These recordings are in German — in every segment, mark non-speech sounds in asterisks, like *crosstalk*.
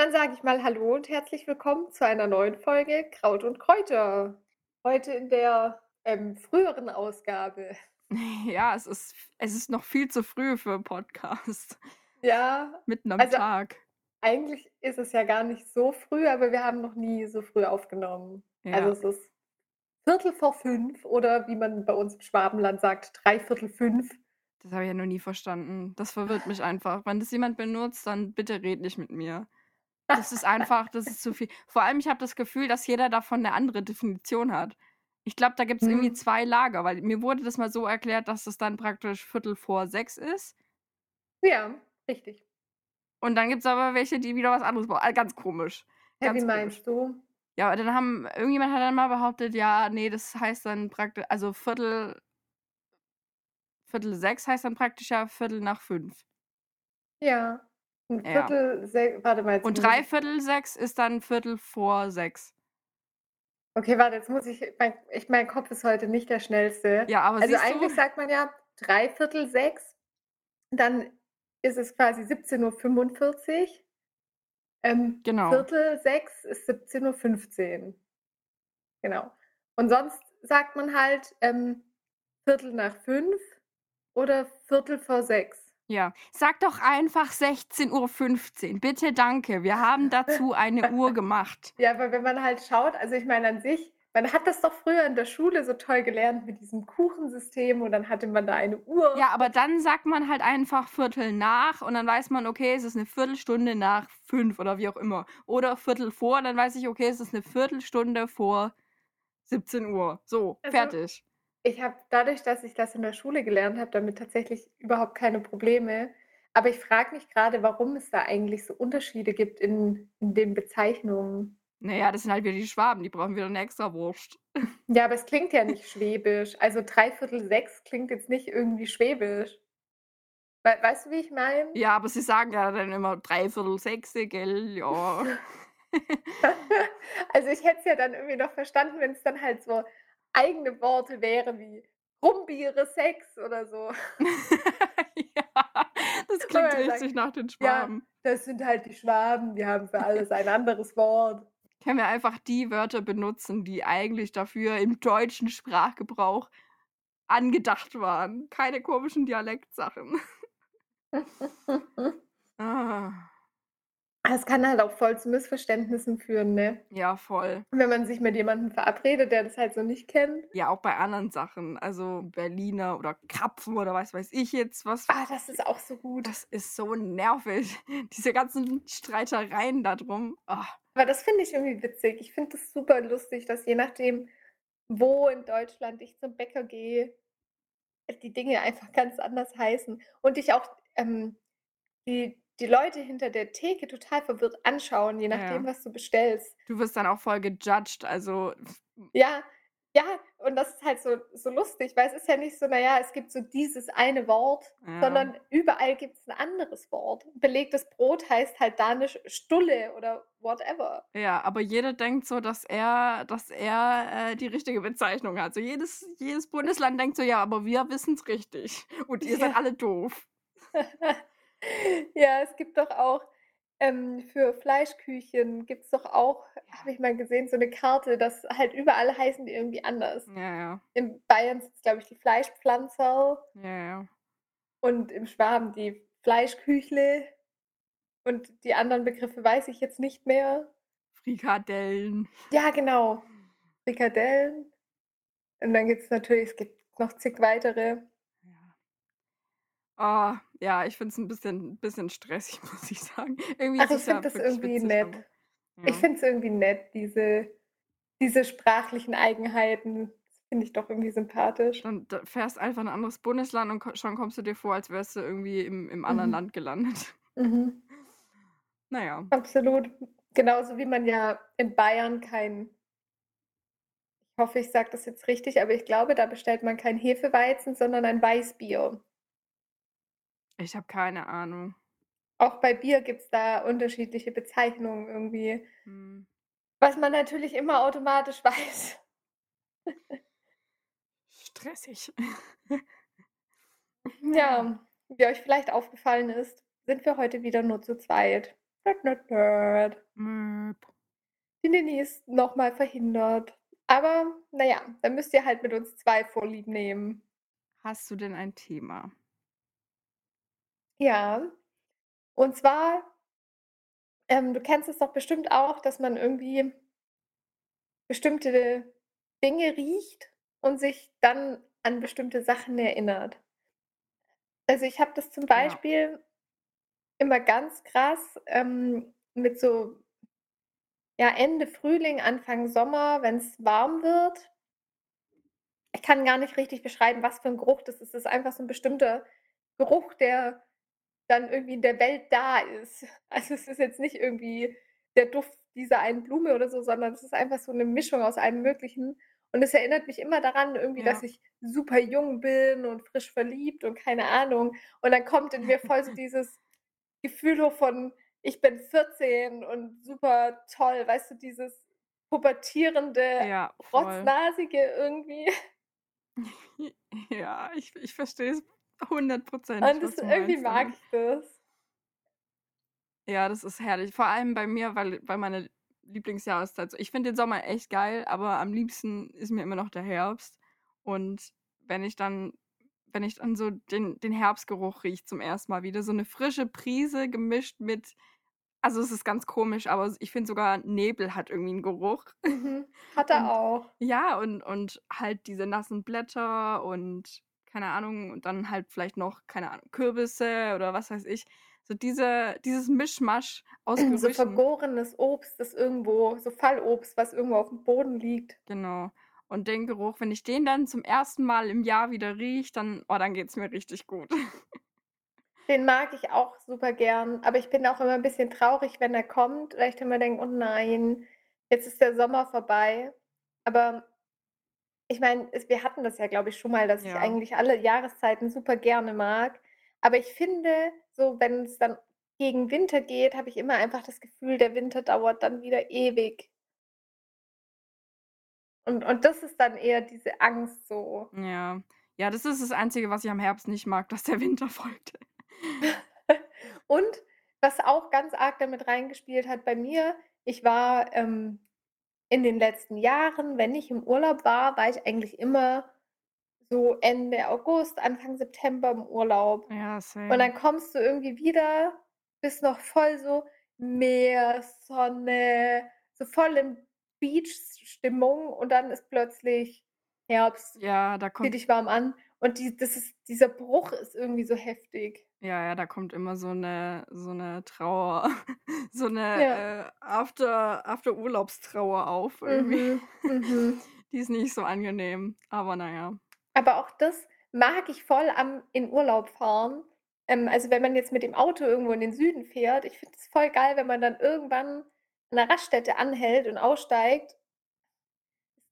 Dann sage ich mal hallo und herzlich willkommen zu einer neuen Folge Kraut und Kräuter. Heute in der, ähm, früheren Ausgabe. *laughs* Ja, es ist es ist noch viel zu früh für 'n Podcast. Ja, *laughs* Mitten am also Tag. eigentlich ist es ja gar nicht so früh, aber wir haben noch nie so früh aufgenommen. Also, Ja. es ist Viertel vor fünf oder wie man bei uns im Schwabenland sagt, dreiviertel fünf. Das habe ich ja noch nie verstanden. Das verwirrt mich einfach. Wenn das jemand benutzt, dann bitte red nicht mit mir. Das ist *laughs* einfach das ist zu viel. Vor allem, ich habe das Gefühl, dass jeder davon 'ne andere Definition hat. Ich glaube, da gibt's irgendwie Mhm. 2 Lager, weil mir wurde das mal so erklärt, dass das dann praktisch Viertel vor sechs ist. Ja, richtig. Und dann gibt's aber welche, die wieder was anderes brauchen. Ah, ganz komisch. Hä, wie Ganz komisch. meinst du? Ja, dann haben irgendjemand hat dann mal behauptet, ja, ne, das heißt dann prakti also Viertel Viertel sechs heißt dann praktisch ja Viertel nach fünf. Ja, 'n Ja. Viertel sech warte mal, jetzt Und muss ich dreiviertel sechs ist dann Viertel vor sechs. Okay, warte, jetzt muss ich mein ich mein Kopf ist heute nicht der schnellste. Ja, aber Also, eigentlich du? sagt man ja dreiviertel sechs, dann ist es quasi 17:45. Ähm, Genau. Viertel sechs ist 17:15. Genau. Und sonst sagt man halt, ähm, Viertel nach fünf oder Viertel vor sechs. Ja. Sag doch einfach 16:15. Bitte, danke. Wir haben dazu eine Uhr *laughs* gemacht. Ja, aber wenn man halt schaut also, ich meine an sich man hat das doch früher in der Schule so toll gelernt mit diesem Kuchensystem und dann hatte man da eine Uhr. Ja, aber dann sagt man halt einfach Viertel nach und dann weiß man, okay, es ist 'ne Viertelstunde nach fünf oder wie auch immer. Oder Viertel vor, dann weiß ich, okay, es ist 'ne Viertelstunde vor 17:00. So, Also fertig. Ich habe dadurch, dass ich das in der Schule gelernt habe, damit tatsächlich überhaupt keine Probleme. Aber ich frage mich grade, warum es da eigentlich so Unterschiede gibt in in den Bezeichnungen. Na ja, das sind halt wieder die Schwaben, die brauchen wieder 'ne Extrawurst. *laughs* Ja, aber es klingt ja nicht schwäbisch. Also, dreiviertel sechs klingt jetzt nicht irgendwie schwäbisch. Wei weißt du, wie ich meine? Ja, aber sie sagen ja dann immer dreiviertel sechse, gell? Ja. *laughs* Also, ich hätte es ja dann irgendwie noch verstanden, wenn's dann halt so eigene Worte wären wie Brummbire Sex oder so. *laughs* Ja, das *laughs* klingt richtig nach den „Ja, Schwaben. das sind halt die Schwaben, die haben für alles ein anderes Wort.“ Können wir einfach die Wörter benutzen, die eigentlich dafür im deutschen Sprachgebrauch angedacht waren. Keine komischen Dialektsachen. *laughs* Ah. Das kann halt auch voll zu Missverständnissen führen, ne? Ja, voll. Wenn man sich mit jemandem verabredet, der das halt so nicht kennt. Ja, auch bei anderen Sachen. Also, Berliner oder Krapfen oder was weiß ich jetzt was. Ah, das ist auch so gut. Das ist so nervig. *laughs* Diese ganzen Streitereien da drum. Ah. Aber das finde ich irgendwie witzig. Ich finde das super lustig, dass je nachdem, wo in Deutschland ich zum Bäcker gehe, die Dinge einfach ganz anders heißen und dich auch, ähm, die die Leute hinter der Theke total verwirrt anschauen, je nachdem, Ja. was du bestellst. Du wirst dann auch voll gejudged, also Ja, ja, und das ist halt so so lustig, weil es ist ja nicht so, na ja, es gibt so dieses eine Wort, Ja. sondern überall gibt's 'n anderes Wort. Belegtes Brot heißt halt da 'ne Sch Stulle oder whatever. Ja, aber jeder denkt so, dass er dass er, äh, die richtige Bezeichnung hat. So jedes jedes Bundesland denkt so: „Ja, aber wir wissen's richtig und ihr seid Ja. alle doof.“ *laughs* Ja, es gibt doch auch, ähm, für Fleischküchchen gibt's doch auch, habe ich mal gesehen, so 'ne Karte, dass halt überall heißen die irgendwie anders. Ja, ja. In Bayern sind's, glaube ich, die Fleischpflanzerl Ja, ja. und im Schwaben die Fleischküchle und die anderen Begriffe weiß ich jetzt nicht mehr. Frikadellen. Ja, genau. Frikadellen. Und dann gibt's natürlich es gibt noch zig weitere. Ja. Ah, ja, ich finde es 'n bisschen bisschen stressig, *laughs* muss ich sagen. Irgendwie Ach, ist ich es ja finde das wirklich irgendwie witzig, nett. aber Ich ja. finde es irgendwie nett, diese diese sprachlichen Eigenheiten. Das finde ich doch irgendwie sympathisch. Dann da fährst einfach in 'n anderes Bundesland und ko schon kommst du dir vor, als wärst du irgendwie im im anderen Mhm. Land gelandet. Mhm. *laughs* Na ja. Absolut. Genauso wie man ja in Bayern kein ich hoffe, ich sage das jetzt richtig, aber ich glaube, da bestellt man kein Hefeweizen, sondern ein Weißbier. Ich habe keine Ahnung. Auch bei Bier gibt's da unterschiedliche Bezeichnungen irgendwie. Mhm. Was man natürlich immer automatisch *laughs* weiß. Stressig. *laughs* Ja, wie euch vielleicht aufgefallen ist, sind wir heute wieder nur zu zweit. Nerd, nerd, nerd. Möp. Die Nini ist noch mal verhindert. Aber na ja, dann müsst ihr halt mit uns 2 Vorlieb nehmen. Hast du denn ein Thema? Ja. Und zwar ähm, du kennst es doch bestimmt auch, dass man irgendwie bestimmte Dinge riecht und sich dann an bestimmte Sachen erinnert. Also, ich habe das zum Ja. Beispiel immer ganz krass, ähm, mit so ja, Ende Frühling, Anfang Sommer, wenn's warm wird. Ich kann gar nicht richtig beschreiben, was für 'n Geruch das ist. Das ist einfach so 'n bestimmter Geruch, der dann irgendwie in der Welt da ist. *laughs* Also, es ist jetzt nicht irgendwie der Duft dieser einen Blume oder so, sondern es ist einfach so 'ne Mischung aus allem Möglichen. Und es erinnert mich immer daran irgendwie, dass Ja. ich super jung bin und frisch verliebt und keine Ahnung. Und dann kommt in mir voll so *laughs* dieses Gefühl hoch von: „Ich bin 14 und super toll“, weißt du, dieses pubertierende, Ja, rotznasige irgendwie. *laughs* Ja, ich ich verstehe es hundertprozentig, Und was das du irgendwie meinst, mag ja. ich das. Ja, das ist herrlich. Vor allem bei mir, weil weil meine Lieblingsjahreszeit so ich finde den Sommer echt geil, aber am liebsten ist mir immer noch der Herbst. Und wenn ich dann wenn ich dann so den den Herbstgeruch rieche zum ersten Mal wieder, so 'ne frische Brise gemischt mit also, es ist ganz komisch, aber ich finde sogar Nebel hat irgendwie 'n Geruch. Mhm. *laughs* Hat er Und auch. ja, und und halt diese nassen Blätter und keine Ahnung, und dann halt vielleicht noch, keine Ahnung, Kürbisse oder was weiß ich. So diese dieses Mischmasch aus *clears throat* So Gerüchen. vergorenes Obst, das irgendwo so Fallobst, was irgendwo aufm Boden liegt. Genau. Und den Geruch, wenn ich den dann zum ersten Mal im Jahr wieder rieche, dann oh, dann geht's mir richtig gut. *laughs* Den mag ich auch super gern, aber ich bin auch immer 'n bisschen traurig, wenn er kommt, weil ich dann immer denke: „Oh nein, jetzt ist der Sommer vorbei.“ Aber ich meine, es wir hatten das ja, glaube ich, schon mal, dass ich Ja. eigentlich alle Jahreszeiten super gerne mag. Aber ich finde, so wenn's dann gegen Winter geht, habe ich immer einfach das Gefühl, der Winter dauert dann wieder ewig. Und und das ist dann eher diese Angst so. Ja. Ja, das ist das Einzige, was ich am Herbst nicht mag, dass der Winter *laughs* folgt. *laughs* Und was auch ganz arg damit reingespielt hat bei mir, ich war, ähm, in den letzten Jahren, wenn ich im Urlaub war, war ich eigentlich immer so Ende August, Anfang September im Urlaub. Ja, Und same. dann kommst du irgendwie wieder, bist noch voll so Meer, Sonne, so voll in Beach-Stimmung und dann ist plötzlich Herbst. Ja, da Zieh kommt dich warm an und die das ist dieser Bruch ist irgendwie so heftig. Ja, ja, da kommt immer so 'ne so 'ne Trauer, *laughs* so 'ne, Ja. äh, After After-Urlaubstrauer auf irgendwie. Mhm, mhm. *laughs* Die ist nicht so angenehm, aber na ja. Aber auch das mag ich voll am in Urlaub fahren. Ähm, also, wenn man jetzt mit dem Auto irgendwo in den Süden fährt, ich finde es voll geil, wenn man dann irgendwann an 'ner Raststätte anhält und aussteigt.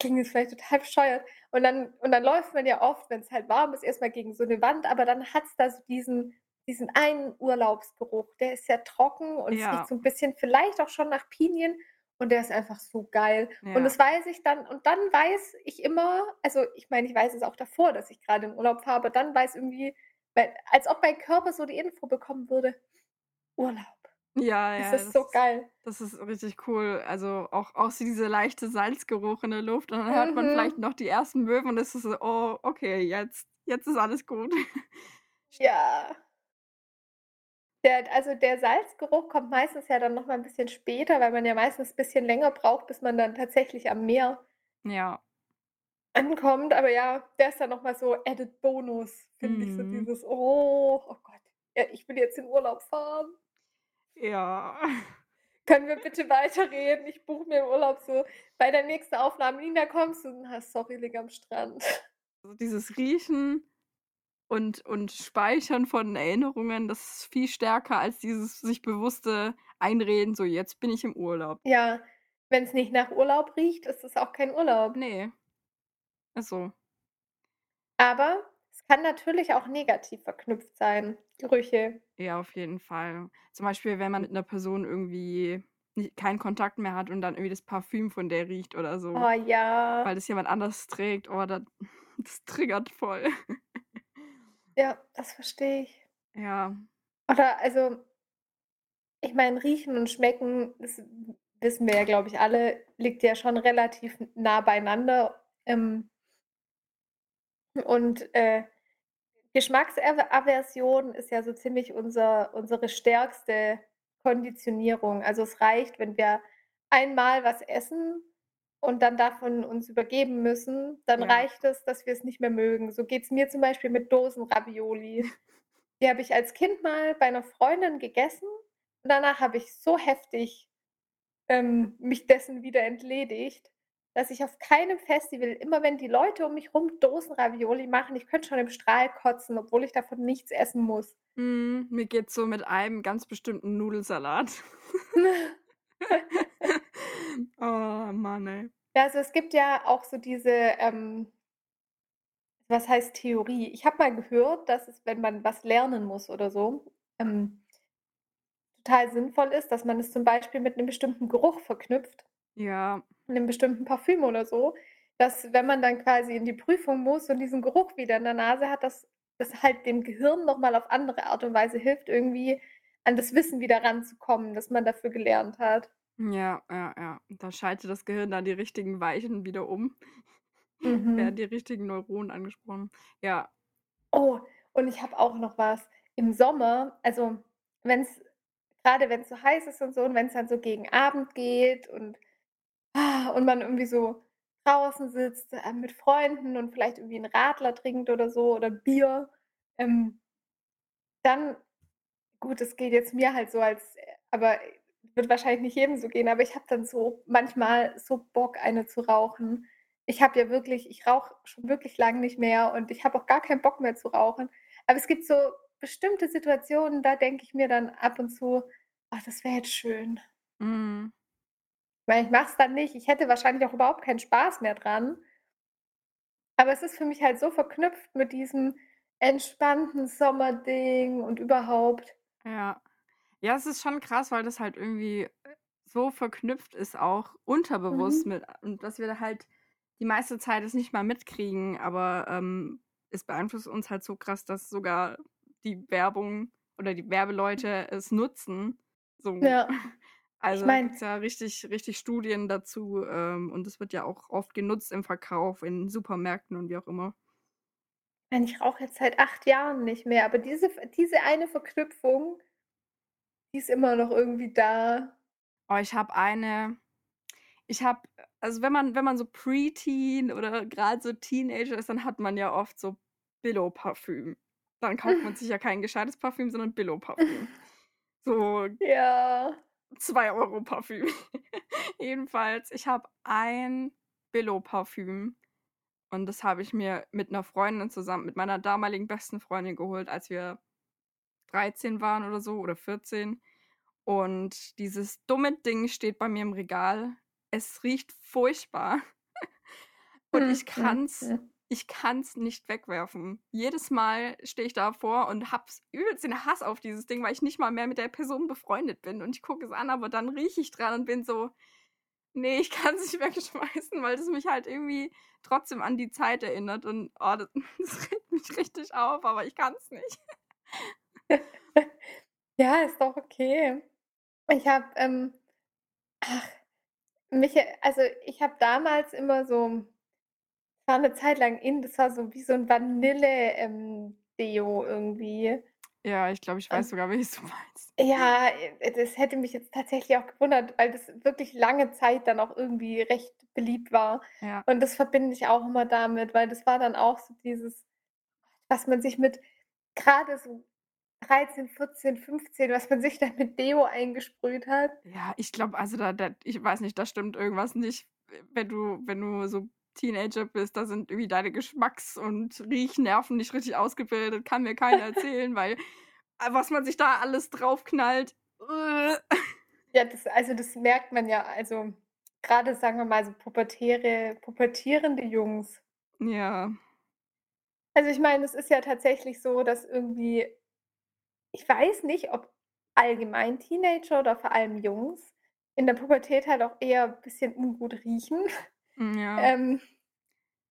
Klingt jetzt vielleicht total bescheuert. Und dann und dann läuft man ja oft, wenn's halt warm ist, erst mal gegen so 'ne Wand, aber dann hat's da so diesen diesen einen Urlaubsgeruch. Der ist sehr trocken und es Ja. riecht so 'n bisschen vielleicht auch schon nach Pinien und der ist einfach so geil. Und Ja. das weiß ich dann und dann weiß ich immer also, ich meine, ich weiß es auch davor, dass ich grade in Urlaub fahre, aber dann weiß irgendwie weil als ob mein Körper so die Info bekommen würde: Urlaub. Ja, Das ja, ist so das geil. das ist richtig cool. Also, auch auch so dieser leichte Salzgeruch in der Luft und dann hört man vielleicht Mhm. noch die ersten Möwen und es ist so: „Oh, okay, jetzt jetzt ist alles gut.“ Ja. Der also, der Salzgeruch kommt meistens ja dann noch mal 'n bisschen später, weil man ja meistens bisschen länger braucht, bis man dann tatsächlich am Meer Ja. ankommt. Aber ja, der ist dann noch mal so added Bonus, finde ich, so Mhm. dieses: „Oh, oh Gott, ja, ich will jetzt in Urlaub fahren.“ Ja. Können wir bitte weiterreden? Ich buche mir Urlaub so bei der nächsten Aufnahme: „Nina, kommst du?“ „Na, sorry, liege am Strand.“ Also, dieses Riechen und und Speichern von Erinnerungen, das ist viel stärker als dieses sich bewusste Einreden, so: „Jetzt bin ich im Urlaub.“ Ja, wenn's nicht nach Urlaub riecht, ist es auch kein Urlaub. Ne. Ist so. Aber es kann natürlich auch negativ verknüpft sein, Gerüche. Ja, auf jeden Fall. Zum Beispiel, wenn man mit 'ner Person irgendwie ni keinen Kontakt mehr hat und dann irgendwie das Parfüm von der riecht oder so, Oh ja. weil das jemand anders trägt. Oh, da *laughs* das triggert voll. Ja, das verstehe ich. Ja. Oder also ich meine, riechen und schmecken, das wissen wir ja, glaube ich, alle, liegt ja schon relativ nah beieinander. Ähm und, äh, Geschmacksaver Aversion ist ja so ziemlich unser unsere stärkste Konditionierung. Also, es reicht, wenn wir einmal was essen und dann davon uns übergeben müssen, dann Ja. reicht es, dass wir es nicht mehr mögen. So geht's mir zum Beispiel mit Dosenravioli. Die habe ich als Kind mal bei 'ner Freundin gegessen und danach habe ich so heftig, ähm, mich dessen wieder entledigt, dass ich auf keinem Festival immer wenn die Leute um mich rum Dosenravioli machen, ich könnte schon im Strahl kotzen, obwohl ich davon nichts essen muss. Mhm, mir geht's so mit einem ganz bestimmten Nudelsalat. *laughs* *laughs* Oh Mann, ey. Ja, also, es gibt ja auch so diese, ähm was heißt Theorie? Ich habe mal gehört, dass es, wenn man was lernen muss oder so, ähm total sinnvoll ist, dass man es zum Beispiel mit 'nem bestimmten Geruch verknüpft Ja. 'nem bestimmten Parfüm oder so, dass, wenn man dann quasi in die Prüfung muss und diesen Geruch wieder in der Nase hat, dass das halt dem Gehirn noch mal auf andere Art und Weise hilft, irgendwie an das Wissen wieder ranzukommen, das man dafür gelernt hat. Ja, ja, ja. Da schaltet das Gehirn dann die richtigen Weichen wieder um. *laughs* Werden Mhm. die richtigen Neuronen angesprochen. Ja. Oh, und ich habe auch noch was. Im Sommer, also, wenn's grade wenn's so heiß ist und so und wenn's dann so gegen Abend geht und und man irgendwie so draußen sitzt, äh, mit Freunden und vielleicht irgendwie 'n Radler trinkt oder so oder Bier, ähm dann gut, es geht jetzt mir halt so als äh, aber wird wahrscheinlich nicht jedem so gehen, aber ich habe dann so manchmal so Bock, eine zu rauchen. Ich habe ja wirklich ich rauche schon wirklich lang nicht mehr und ich habe auch gar keinen Bock mehr zu rauchen. Aber es gibt so bestimmte Situationen, da denke ich mir dann ab und zu: „Ach, das wäre jetzt schön.“ Mhm. Weil ich mache es dann nicht. Ich hätte wahrscheinlich auch überhaupt keinen Spaß mehr dran. Aber es ist für mich halt so verknüpft mit diesem entspannten Sommerding und überhaupt. Ja. Ja, es ist schon krass, weil das halt irgendwie, äh, so verknüpft ist auch unterbewusst Mhm. mit und dass wir da halt die meiste Zeit es nicht mal mitkriegen, aber, ähm, es beeinflusst uns halt so krass, dass sogar die Werbung oder die Werbeleute es nutzen. So. Ja. *laughs* Ich Also, da meine gibt's ja richtig richtig Studien dazu, ähm, und es wird ja auch oft genutzt im Verkauf, in Supermärkten und wie auch immer. Ich meine, ich rauche jetzt seit 8 Jahren nicht mehr, aber diese diese eine Verknüpfung die ist immer noch irgendwie da. Oh, ich habe eine ich habe also, wenn man wenn man so Pre-Teen oder grad so Teenager ist, dann hat man ja oft so Billo-Parfüm. Dann kauft man sich ja kein gescheites Parfüm, sondern Billo-Parfüm. So *laughs* Ja. 2 € Parfüm. *laughs* Jedenfalls, ich habe ein Billo-Parfüm und das habe ich mir mit 'ner Freundin zusammen mit meiner damaligen besten Freundin geholt, als wir 13 waren oder so oder 14. Und dieses dumme Ding steht bei mir im Regal. Es riecht furchtbar. *laughs* Und Hm, ich kann's ich kann's nicht wegwerfen. Jedes Mal stehe ich davor und habe s übelst den Hass auf dieses Ding, weil ich nicht mal mehr mit der Person befreundet bin. Und ich gucke es an, aber dann rieche ich dran und bin so: „Ne, ich kann's nicht wegschmeißen“, *laughs* weil das mich halt irgendwie trotzdem an die Zeit erinnert und, oh, da *laughs* das regt mich richtig auf, aber ich kann's nicht. *laughs* Ja, ist doch okay. Ich habe, ähm ach, mich äh, also, ich habe damals immer so war 'ne Zeit lang in, das war so wie so 'n Vanille ähm, irgendwie. Ja, ich glaube, ich weiß Und sogar, welches du meinst. Ja, äh, das hätte mich jetzt tatsächlich auch gewundert, weil das wirklich lange Zeit dann auch irgendwie recht beliebt war. Ja. Und das verbinde ich auch immer damit, weil das war dann auch so dieses, was man sich mit grade so 13, 14, 15, was man sich da mit Deo eingesprüht hat. Ja, ich glaube, also, da da ich weiß nicht, da stimmt irgendwas nicht, wenn du wenn du so Teenager bist, da sind irgendwie deine Geschmacks und Riechnerven nicht richtig ausgebildet, kann mir keiner erzählen, weil, äh, was man sich da alles draufknallt. Ja, das also, das merkt man ja, also, grade sagen wir mal so pubertäre pubertierende Jungs. Ja. Also, ich meine, es ist ja tatsächlich so, dass irgendwie ich weiß nicht, ob allgemein Teenager oder vor allem Jungs in der Pubertät halt auch eher bisschen ungut riechen. Hm, ja. Ähm,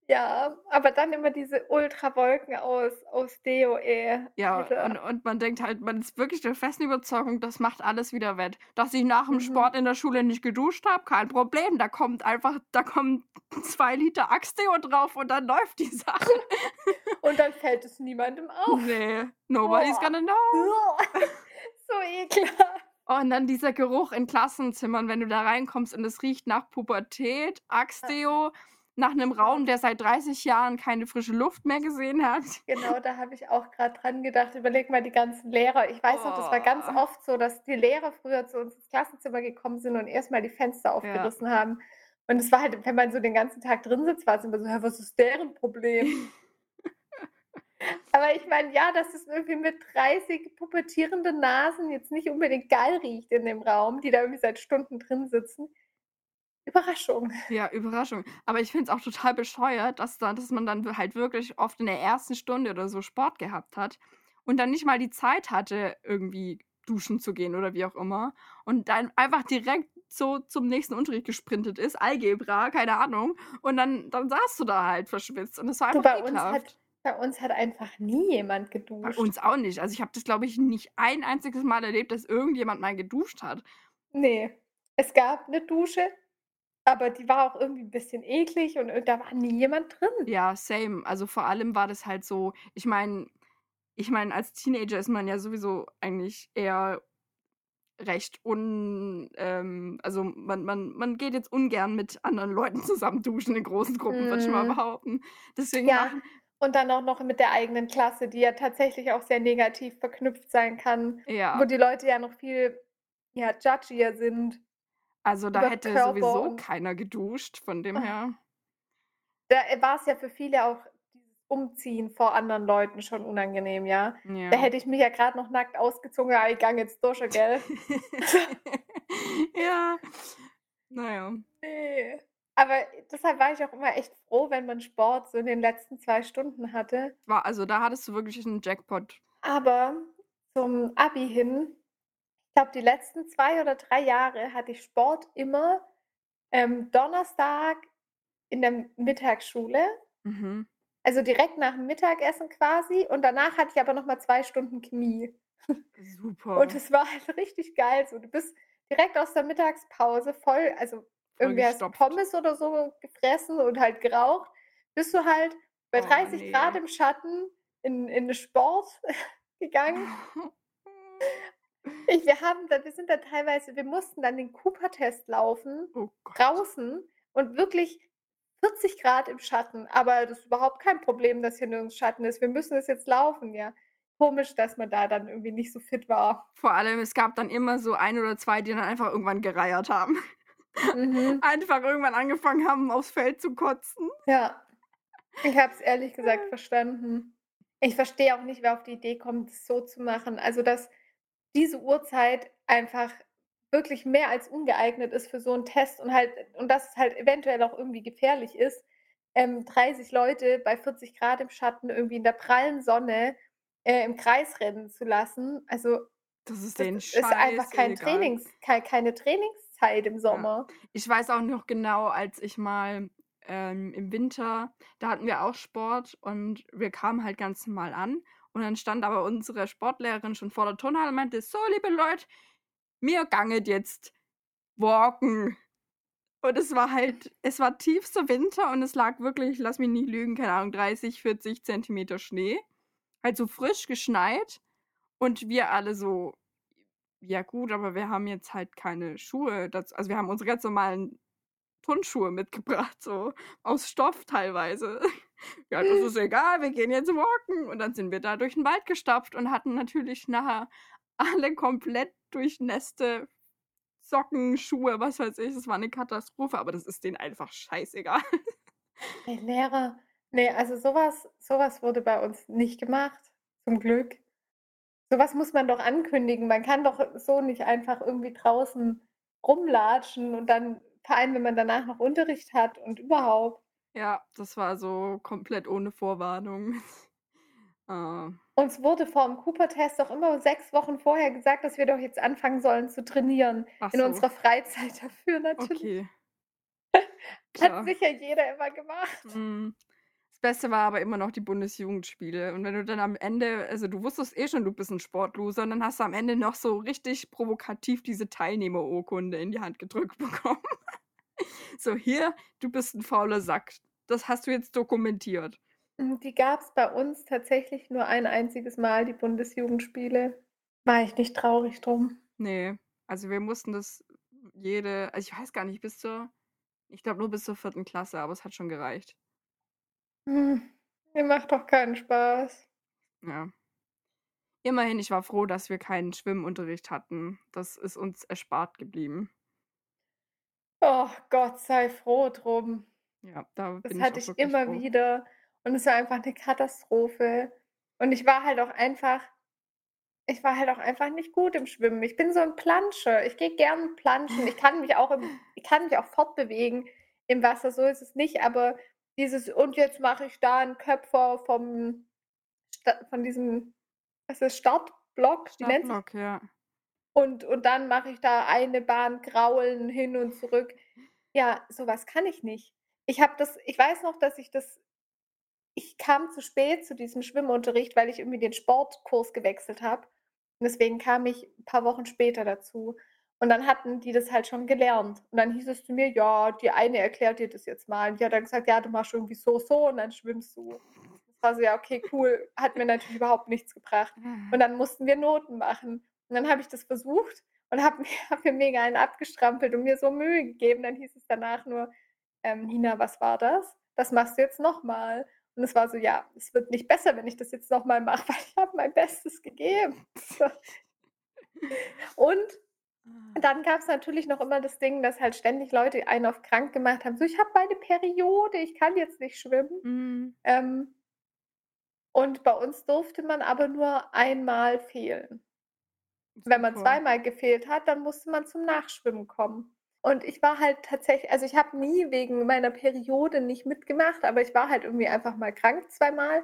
ja, aber dann immer diese Ultrawolken aus aus Deo, ey, Ja, und Alter. und man denkt halt man ist wirklich der festen Überzeugung, das macht alles wieder wett. Dass ich nach'm Mhm. Sport in der Schule nicht geduscht habe, kein Problem. Da kommt einfach da kommen *laughs* 2 Liter Axe-Deo drauf und dann läuft die Sache. *laughs* Und dann fällt es niemandem *laughs* auf. Ne, nobody's Boah. gonna know. So ekelhaft. Und dann dieser Geruch in Klassenzimmern, wenn du da reinkommst und es riecht nach Pubertät, Ja. Axe-Deo, nach 'nem Raum, der seit 30 Jahren keine frische Luft mehr gesehen hat. Genau, da habe ich auch grad dran gedacht. Überleg mal die ganzen Lehrer. Ich weiß noch, das war ganz Oh. oft so, dass die Lehrer früher zu uns ins Klassenzimmer gekommen sind und erst mal die Fenster Ja. aufgerissen haben. Und es war halt wenn man so den ganzen Tag drin sitzt, war's immer so: „Hä, was ist deren Problem?“ *laughs* Aber ich meine, ja, dass es irgendwie mit 30 pubertierenden Nasen jetzt nicht unbedingt geil riecht in dem Raum, die da irgendwie seit Stunden drin sitzen. Überraschung. Ja, Überraschung. Aber ich finde es auch total bescheuert, dass da dass man dann halt wirklich oft in der 1. Stunde oder so Sport gehabt hat und dann nicht mal die Zeit hatte, irgendwie duschen zu gehen oder wie auch immer und dann einfach direkt so zum nächsten Unterricht gesprintet ist, Algebra, keine Ahnung, und dann dann saßt du da halt verschwitzt und es war Du, einfach bei uns hat ekelhaft. Bei uns hat einfach nie jemand Bei geduscht. uns auch nicht. Also, ich habe das, glaube ich, nicht ein einziges Mal erlebt, dass irgendjemand mal geduscht hat. Ne, es gab 'ne Dusche, aber die war auch irgendwie 'n bisschen eklig und und da war nie jemand drin. Ja, same. Also, vor allem war das halt so ich meine ich meine, als Teenager ist man ja sowieso eigentlich eher recht un ähm, also, man man man geht jetzt ungern mit anderen Leuten zusammen duschen in großen Gruppen, würde ich mal Mhm. behaupten. Deswegen Ja, machen und dann auch noch mit der eigenen Klasse, die ja tatsächlich auch sehr negativ verknüpft sein kann, wo Ja. die Leute ja noch viel, ja, judgier sind Also, da hätte Körper sowieso keiner geduscht, von dem her. Da, äh, war's ja für viele auch dieses Umziehen vor anderen Leuten schon unangenehm, ja? Da Ja. hätte ich mich ja grad noch nackt ausgezogen: „Ja, ich gang jetzt dusche, gell?“ *laughs* Ja. Na ja. *laughs* Aber deshalb war ich auch immer echt froh, wenn man Sport so in den letzten 2 Stunden hatte. War also, da hattest du wirklich 'n Jackpot. Aber zum Abi hin ich glaube, die letzten 2 oder 3 Jahre hatte ich Sport immer, ähm, Donnerstag in der Mittagsschule. Mhm. Also, direkt nach'm Mittagessen quasi und danach hatte ich aber noch mal 2 Stunden Chemie. Und Super. das war halt richtig geil so. Du bist direkt aus der Mittagspause voll also, irgendwie hast du. Pommes oder so gefressen und halt geraucht, bist du halt bei Oh, 30 Grad im Schatten in in Sport *laughs* gegangen. Ich wir haben da wir sind da teilweise wir mussten dann den Cooper-Test laufen, Oh draußen und wirklich 40 Grad im Schatten, aber das ist überhaupt kein Problem, dass hier nirgends Schatten ist. Wir müssen es jetzt laufen, ja. Komisch, dass man da dann irgendwie nicht so fit war. Vor allem, es gab dann immer so 1 oder 2, die dann einfach irgendwann gereiert haben. Mhm. Einfach irgendwann angefangen haben, aufs Feld zu kotzen. Ja. Ich habe es ehrlich gesagt verstanden. Ich verstehe auch nicht, wer auf die Idee kommt, es so zu machen. Also, dass diese Uhrzeit einfach wirklich mehr als ungeeignet ist für so 'n Test und halt und dass es halt eventuell auch irgendwie gefährlich ist, ähm, 30 Leute bei 40 Grad im Schatten irgendwie in der prallen Sonne, äh, im Kreis rennen zu lassen. Also, Das ist das ist einfach kein scheißegal. Trainings kei keine Trainingszeit im Ja. Sommer. Ich weiß auch noch genau, als ich mal, ähm, im Winter da hatten wir auch Sport und wir kamen halt ganz normal an und dann stand aber unsere Sportlehrerin schon vor der Turnhalle und meinte: „So, liebe Leute, mir ganget jetzt walken.“ Und es war halt *laughs* es war tiefster Winter und es lag wirklich, lass mich nicht lügen, keine Ahnung, 30, 40 Zentimeter Schnee. Halt so frisch geschneit und wir alle so: „Ja gut, aber wir haben jetzt halt keine Schuhe daz“ also, wir haben unsere ganz normalen Turnschuhe mitgebracht, so aus Stoff teilweise. *laughs* „Ja, das ist *laughs* egal, wir gehen jetzt walken.“ Und dann sind wir da durch 'n Wald gestapft und hatten natürlich nachher *laughs* alle komplett durchnässte Socken, Schuhe, was weiß ich. Es war 'ne Katastrophe, aber das ist denen einfach scheißegal. Ey, Lehrer ne, also so was so was wurde bei uns nicht gemacht, zum Glück. So was muss man doch ankündigen. Man kann doch so nicht einfach irgendwie draußen rumlatschen und dann vor allem, wenn man danach noch Unterricht hat und überhaupt. Ja, das war so komplett ohne Vorwarnung. *laughs* Ah. Uns wurde vorm Cooper-Test auch immer 6 Wochen vorher gesagt, dass wir doch jetzt anfangen sollen zu trainieren Ach in so. unserer Freizeit dafür natürlich. Okay. *laughs* Hat sicher jeder immer gemacht. Mhm. Das Beste war aber immer noch die Bundesjugendspiele. Und wenn du dann am Ende, also du wusstest eh schon, du bist ein Sportloser, und dann hast du am Ende noch so richtig provokativ diese Teilnehmerurkunde in die Hand gedrückt *laughs* bekommen. So, hier, du bist ein fauler Sack. Das hast du jetzt dokumentiert. Hm, die gab's bei uns tatsächlich nur ein einziges Mal, die Bundesjugendspiele. War ich nicht traurig drum. Ne, also wir mussten das jede also ich weiß gar nicht, bis zur ich glaube nur bis zur 4. Klasse, aber es hat schon gereicht. Hm, mir macht doch keinen Spaß. Ja. Immerhin, ich war froh, dass wir keinen Schwimmunterricht hatten. Das ist uns erspart geblieben. Oh, Gott sei froh drum. Ja, da Das bin ich hatte ich wirklich immer froh. wieder und es war einfach 'ne Katastrophe. Und ich war halt auch einfach ich war halt auch einfach nicht gut im Schwimmen. Ich bin so 'n Planscher. Ich gehe gern planschen. Ich kann mich auch im ich kann mich auch fortbewegen im Wasser, so ist es nicht, aber dieses: „Und jetzt mache ich da 'n Köpfer vom von diesem was ist Startblock?“ Wie nennt sich Startblock, ja. und und dann mache ich da eine Bahn Kraulen hin und zurück. Ja, so was kann ich nicht. Ich habe das ich weiß noch, dass ich das ich kam zu spät zu diesem Schwimmunterricht, weil ich irgendwie den Sportkurs gewechselt habe. Und deswegen kam ich 'n paar Wochen später dazu. Und dann hatten die das halt schon gelernt. Und dann hieß es zu mir: „Ja, die eine erklärt dir das jetzt mal.“ Und die hat dann gesagt: „Ja, du machst irgendwie so, so und dann schwimmst du.“ Das war so: „Ja, okay, cool.“ Hat mir natürlich überhaupt nichts gebracht. Und dann mussten wir Noten machen. Und dann habe ich das versucht und habe mir *laughs* habe mir mega einen abgestrampelt und mir so Mühe gegeben. Dann hieß es danach nur: „Ähm, Nina, was war das? Das machst du jetzt noch mal.“ Und es war so: „Ja, es wird nicht besser, wenn ich das jetzt noch mal mache, *laughs* weil ich habe mein Bestes gegeben.“ *laughs* So. Und Dann gab's natürlich noch immer das Ding, dass halt ständig Leute einen auf krank gemacht haben, so: „Ich habe meine Periode, ich kann jetzt nicht schwimmen.“ Mhm. Ähm und bei uns durfte man aber nur einmal fehlen. Wenn man Super. zweimal gefehlt hat, dann musste man zum Nachschwimmen kommen. Und ich war halt tatsächlich also ich habe nie wegen meiner Periode nicht mitgemacht, aber ich war halt irgendwie einfach mal krank zweimal.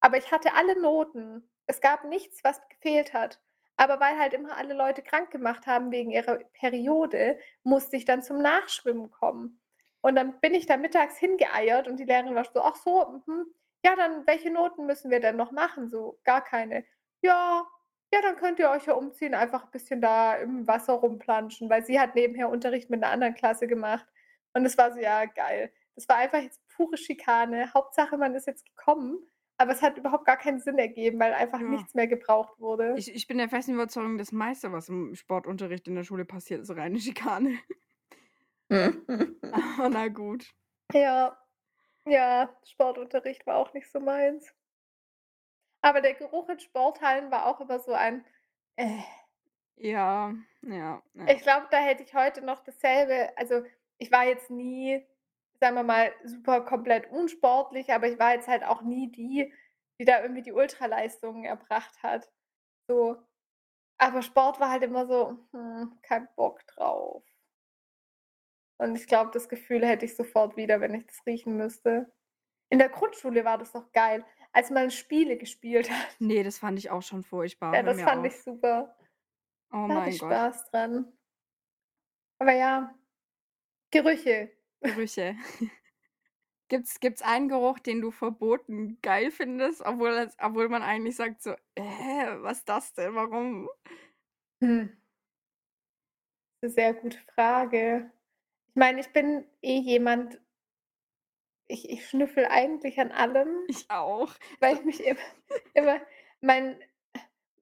Aber ich hatte alle Noten. Es gab nichts, was gefehlt hat. Aber weil halt immer alle Leute krank gemacht haben wegen ihrer Periode, musste ich dann zum Nachschwimmen kommen. Und dann bin ich da mittags hingeeiert und die Lehrerin war so: „Ach so, mhm. Ja, dann welche Noten müssen wir denn noch machen?“ So: „Gar keine.“ „Ja, ja, dann könnt ihr euch ja umziehen, einfach 'n bisschen da im Wasser rumplanschen“, weil sie hat nebenher Unterricht mit 'ner anderen Klasse gemacht. Und es war so: „Ja, geil.“ Das war einfach jetzt pure Schikane. Hauptsache, man ist jetzt gekommen, aber es hat überhaupt gar keinen Sinn ergeben, weil einfach Ja. nichts mehr gebraucht wurde. Ich ich bin der festen Überzeugung, das meiste, was im Sportunterricht in der Schule passiert, ist reine Schikane. *laughs* Aber na gut. Ja. Ja, Sportunterricht war auch nicht so meins. Aber der Geruch in Sporthallen war auch immer so ein äh. Ja, ja, ja. Ich glaube, da hätte ich heute noch dasselbe also, ich war jetzt nie, sagen wir mal, super komplett unsportlich, aber ich war jetzt halt auch nie die, die da irgendwie die Ultraleistungen erbracht hat. So. Aber Sport war halt immer so: „Hm, kein Bock drauf.“ Und ich glaube, das Gefühl hätte ich sofort wieder, wenn ich das riechen müsste. In der Grundschule war das doch geil, als man Spiele gespielt hat. Ne, das fand ich auch schon furchtbar. Ja, das fand auf. ich super. Oh Da hatte mein ich Gott. Spaß dran. Aber ja, Gerüche. Gerüche. *laughs* Gibt's gibt's einen Geruch, den du verboten geil findest, obwohl es obwohl man eigentlich sagt so: „Hä, was ist das denn? Warum?“ Hm. 'Ne sehr gute Frage. Ich meine, ich bin eh jemand ich ich schnüffel eigentlich an allem, Ich auch. weil ich mich immer immer mein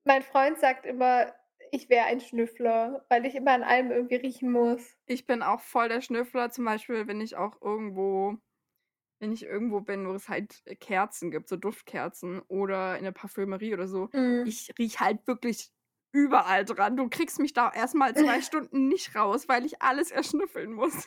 mein Freund sagt immer, ich wäre ein Schnüffler, weil ich immer an allem irgendwie riechen muss. Ich bin auch voll der Schnüffler, zum Beispiel, wenn ich auch irgendwo wenn ich irgendwo bin, wo es halt Kerzen gibt, so Duftkerzen oder in der Parfümerie oder so. Mhm. Ich rieche halt wirklich überall dran. Du kriegst mich da erst mal 2 *laughs* Stunden nicht raus, weil ich alles erschnüffeln muss.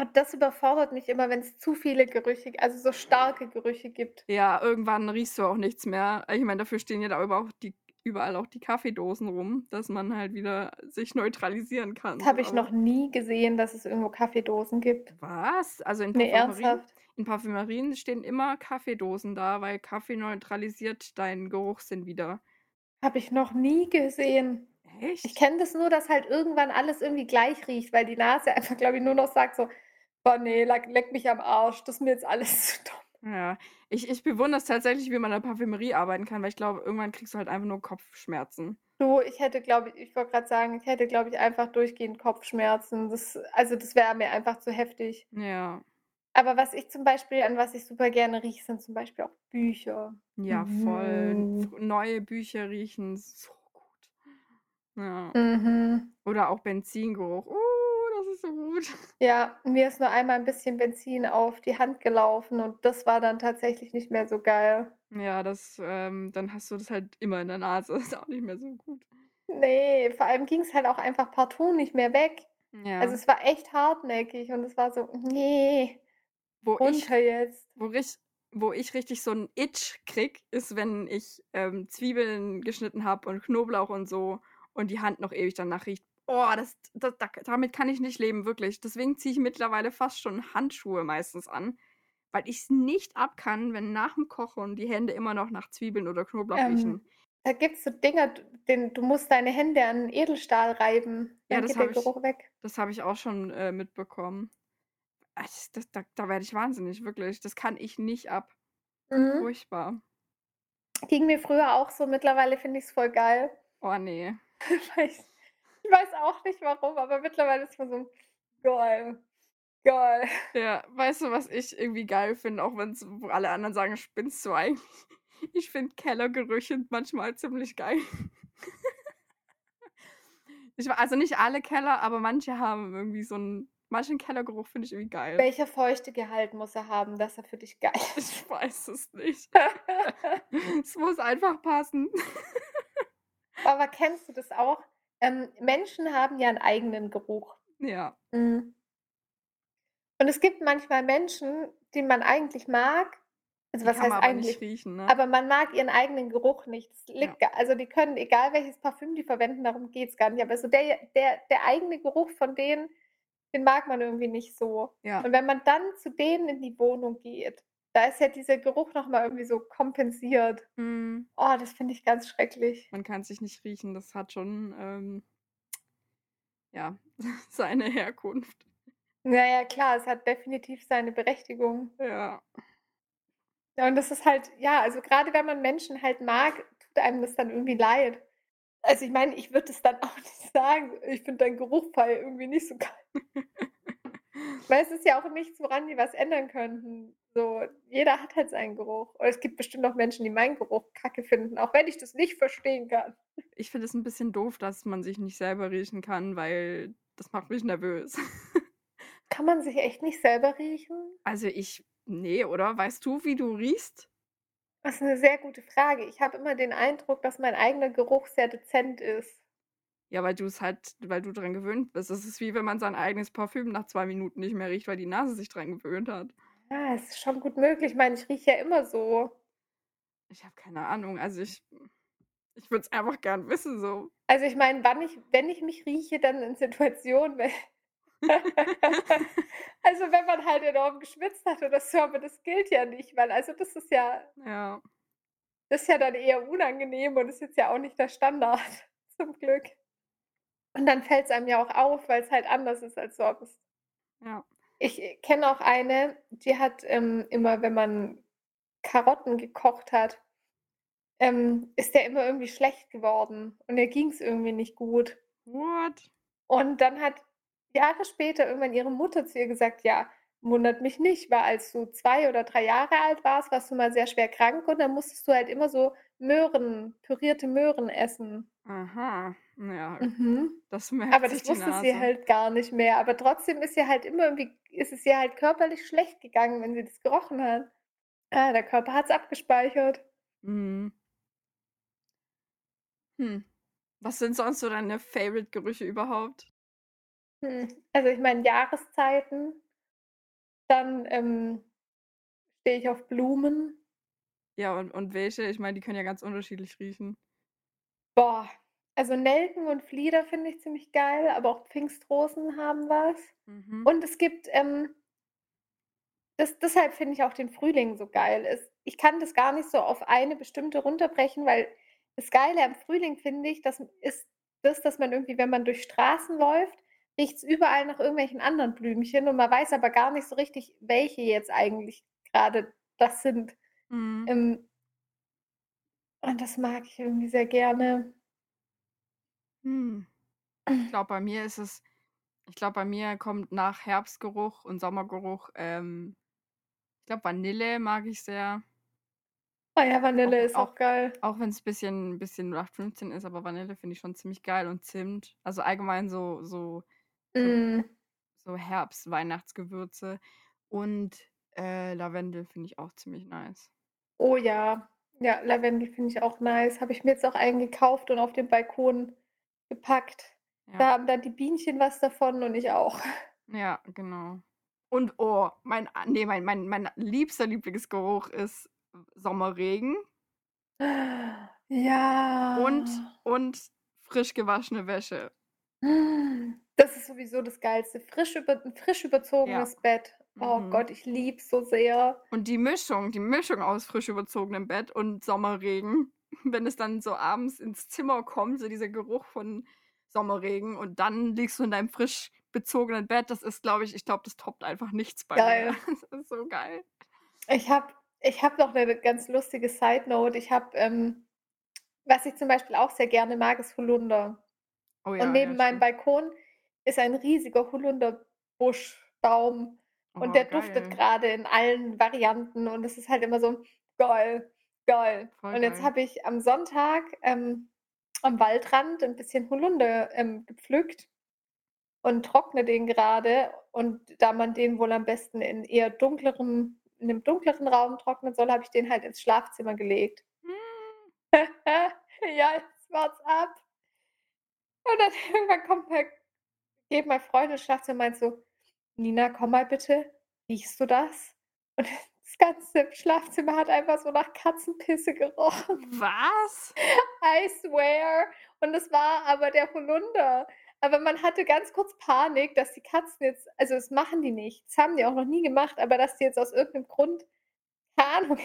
Und das überfordert mich immer, wenn's zu viele Gerüche also, so starke Gerüche gibt. Ja, irgendwann riechst du auch nichts mehr. Ich meine, dafür stehen ja da über auch die überall auch die Kaffeedosen rum, dass man halt wieder sich neutralisieren kann, Das habe ich noch nie gesehen, dass es irgendwo Kaffeedosen gibt. Was? Also, in Ne, Parfümerien? ernsthaft? In Parfümerien stehen immer Kaffeedosen da, weil Kaffee neutralisiert deinen Geruchssinn wieder. Habe ich noch nie gesehen. Ich Echt? kenne das nur, dass halt irgendwann alles irgendwie gleich riecht, weil die Nase *laughs* einfach, glaube ich, nur noch sagt so: „Boah, ne, leck leck mich am Arsch, das ist mir jetzt alles *laughs* zu dumm.“ Ja, ich ich bewundere es tatsächlich, wie man in der Parfümerie arbeiten kann, weil ich glaube, irgendwann kriegst du halt einfach nur Kopfschmerzen. Du, ich hätte, glaube ich ich wollte grad sagen, ich hätte, glaube ich, einfach durchgehend Kopfschmerzen. Das also, das wäre mir einfach zu heftig. Ja. Aber was ich zum Beispiel an was ich super gerne rieche, sind zum Beispiel auch Bücher. Ja, voll. Mhm. Neue Bücher riechen so gut. Ja. Mhm. Oder auch Benzingeruch. Uh, das ist so gut. Ja, mir ist nur einmal 'n bisschen Benzin auf die Hand gelaufen und das war dann tatsächlich nicht mehr so geil. Ja, das ähm, dann hast du das halt immer in der Nase. *laughs* Ist auch nicht mehr so gut. Ne, vor allem ging's halt auch einfach partout nicht mehr weg. Also, Ja. es war echt hartnäckig und es war so: „Ne, Wo ich runter jetzt.“ wo rich wo ich richtig so 'n Itch kriege, ist, wenn ich, ähm, Zwiebeln geschnitten habe und Knoblauch und so und die Hand noch ewig danach riecht. Oh, das da da damit kann ich nicht leben, wirklich. Deswegen ziehe ich mittlerweile fast schon Handschuhe meistens an, weil ich's nicht ab kann, wenn nach'm Kochen die Hände immer noch nach Zwiebeln oder Knoblauch Ähm, riechen. da gibt's so Dinger, den du musst deine Hände an Edelstahl reiben, Ja, dann das geht der habe ich Geruch weg. das habe ich auch schon, äh, mitbekommen. Ah, das das da da werde ich wahnsinnig, wirklich. Das kann ich nicht ab. Mhm. Furchtbar. Ging mir früher auch so, mittlerweile finde ich's voll geil. Oh, ne. *laughs* Weiß ich weiß auch nicht warum, aber mittlerweile ist man so: „Geil, geil.“ Ja, weißt du, was ich irgendwie geil finde, auch wenn's wo alle anderen sagen: „Spinnst du eigentlich?“ *laughs* Ich finde Kellergerüche manchmal ziemlich geil. Ich also nicht alle Keller, aber manche haben irgendwie so 'n manchen Kellergeruch finde ich irgendwie geil. Welcher Feuchtegehalt muss er haben, dass er für dich geil *laughs* ist? Ich weiß es nicht. *laughs* Es muss einfach passen. Aber kennst du das auch? Ähm, Menschen haben ja 'n eigenen Geruch. Ja. Mhm. Und es gibt manchmal Menschen, die man eigentlich mag. Also, Die was heißt eigentlich? riechen, ne? Aber man mag ihren eigenen Geruch nicht. Ja. liegt ga also, die können egal welches Parfüm die verwenden, darum geht's gar nicht. Aber so der der der eigene Geruch von denen, den mag man irgendwie nicht so. Ja. Und wenn man dann zu denen in die Wohnung geht, da ist ja dieser Geruch noch mal irgendwie so kompensiert. Mhm. Oh, das finde ich ganz schrecklich. Man kann sich nicht riechen. Das hat schon, ähm ja, *laughs* seine Herkunft. Ja, ja, klar, es hat definitiv seine Berechtigung. Ja. Ja, und das ist halt ja, also, grade wenn man Menschen halt mag, tut einem das dann irgendwie leid. Also, ich meine, ich würde es dann *laughs* auch nicht sagen: „Ich finde deinen Geruchsfall irgendwie nicht so geil.“ *laughs* Weil es ist ja auch nichts, woran die was ändern könnten. So, jeder hat halt seinen Geruch. Und es gibt bestimmt auch Menschen, die meinen Geruch Kacke finden, auch wenn ich das nicht verstehen kann. Ich finde es 'n bisschen doof, dass man sich nicht selber riechen kann, weil das macht mich nervös. *laughs* Kann man sich echt nicht selber riechen? Also, ich ne, oder? Weißt du, wie du riechst? Das ist 'ne sehr gute Frage. Ich habe immer den Eindruck, dass mein eigener Geruch sehr dezent ist. Ja, weil du's halt weil du dran gewöhnt bist. Das ist wie wenn man sein eigenes Parfüm nach 2 Minuten nicht mehr riecht, weil die Nase sich dran gewöhnt hat. Ja, es ist schon gut möglich. Ich meine, ich rieche ja immer so. Ich habe keine Ahnung. Also, ich ich würde es einfach gern wissen so. Also, ich meine, wann ich wenn ich mich rieche, dann in Situationen, *laughs* *laughs* also, wenn man halt enorm geschwitzt hat oder so, aber das gilt ja nicht, weil also, das ist ja Ja. das ist ja dann eher unangenehm und ist jetzt ja auch nicht der Standard, *laughs* zum Glück. Und dann fällt's einem ja auch auf, weil's halt anders ist als sonst. Ja. Ich, äh, kenne auch eine, die hat, ähm, immer, wenn man Karotten gekocht hat, ähm, ist der immer irgendwie schlecht geworden und ihr ging's irgendwie nicht gut. What? Und dann hat Jahre später irgendwann ihre Mutter zu ihr gesagt: „Ja, wundert mich nicht, weil als du 2 oder 3 Jahre alt warst, warst du mal sehr schwer krank und dann musstest du halt immer so Möhren pürierte Möhren essen.“ Aha, ja, Mhm. das merkt Aber das wusste sie halt gar nicht mehr. Aber trotzdem ist ihr halt immer irgendwie ist es ihr halt körperlich schlecht gegangen, wenn sie das gerochen hat. Ah, der Körper hat's abgespeichert. Mhm. Hm. Was sind sonst so deine Favorite-Gerüche überhaupt? Hm, also, ich meine Jahreszeiten. Dann, ähm, stehe ich auf Blumen. Ja, und und welche? Ich meine, die können ja ganz unterschiedlich riechen. Boah, also, Nelken und Flieder finde ich ziemlich geil, aber auch Pfingstrosen haben was. Mhm. Und es gibt, ähm das deshalb finde ich auch den Frühling so geil. Es ich kann das gar nicht so auf eine bestimmte runterbrechen, weil das Geile am Frühling, finde ich, das ist das, dass man irgendwie, wenn man durch Straßen läuft, riecht's überall nach irgendwelchen anderen Blümchen und man weiß aber gar nicht so richtig, welche jetzt eigentlich grade das sind. Mhm. Ähm und das mag ich irgendwie sehr gerne. Hm. Ich *laughs* glaube, bei mir ist es ich glaube, bei mir kommt nach Herbstgeruch und Sommergeruch, ähm ich glaube, Vanille mag ich sehr. Ah ja, Auch Vanille ist auch auch geil. auch wenn's bisschen bisschen 08/15 ist, aber Vanille finde ich schon ziemlich geil und Zimt. Also, allgemein so so so Mhm. so Herbst-Weihnachtsgewürze und, äh, Lavendel finde ich auch ziemlich nice. Oh ja. Ja, Lavendel finde ich auch nice. Habe ich mir jetzt auch einen gekauft und auf den Balkon gepackt. Ja. Da haben dann die Bienchen was davon und ich auch. Ja, genau. Und oh, mein a ne, mein mein mein liebster Lieblingsgeruch ist Sommerregen. Und Ja. und frisch gewaschene Wäsche. Das ist sowieso das Geilste. Frisch über frisch Ja. überzogenes Bett. Oh Mhm. Gott, ich liebe es so sehr. Und die Mischung die Mischung aus frisch überzogenem Bett und Sommerregen, *laughs* wenn es dann so abends ins Zimmer kommt, so dieser Geruch von Sommerregen und dann liegst du in deinem frisch bezogenen Bett, das ist, glaube ich ich glaube, das toppt einfach nichts bei mir. Geil. *laughs* Das ist so geil. Ich habe ich habe noch 'ne ganz lustige Side Note. Ich habe, ähm was ich zum Beispiel auch sehr gerne mag, ist Holunder. Oh Und ja, neben ja, meinem. Balkon ist ein riesiger Holunderbusch Baum und Oh, der duftet geil. grade in allen Varianten und das ist halt immer so geil, geil. Voll Und jetzt geil. habe ich am Sonntag, ähm, am Waldrand 'n bisschen Holunder, ähm, gepflückt und trockne den grade. Und da man den wohl am besten in eher dunklerem in 'nem dunkleren Raum trocknen soll, habe ich den halt ins Schlafzimmer gelegt. Hm. *laughs* Ja, jetzt wart's ab. Und dann *laughs* irgendwann kommt mein geht mein Freund ins Schlafzimmer und meint so: „Nina, komm mal bitte. Riechst du das?“ Und das ganze Schlafzimmer hat einfach so nach Katzenpisse gerochen. Was? I swear. Und es war aber der Holunder. Aber man hatte ganz kurz Panik, dass die Katzen jetzt also, das machen die nicht. Das haben die auch noch nie gemacht, aber dass die jetzt aus irgend 'nem Grund keine Ahnung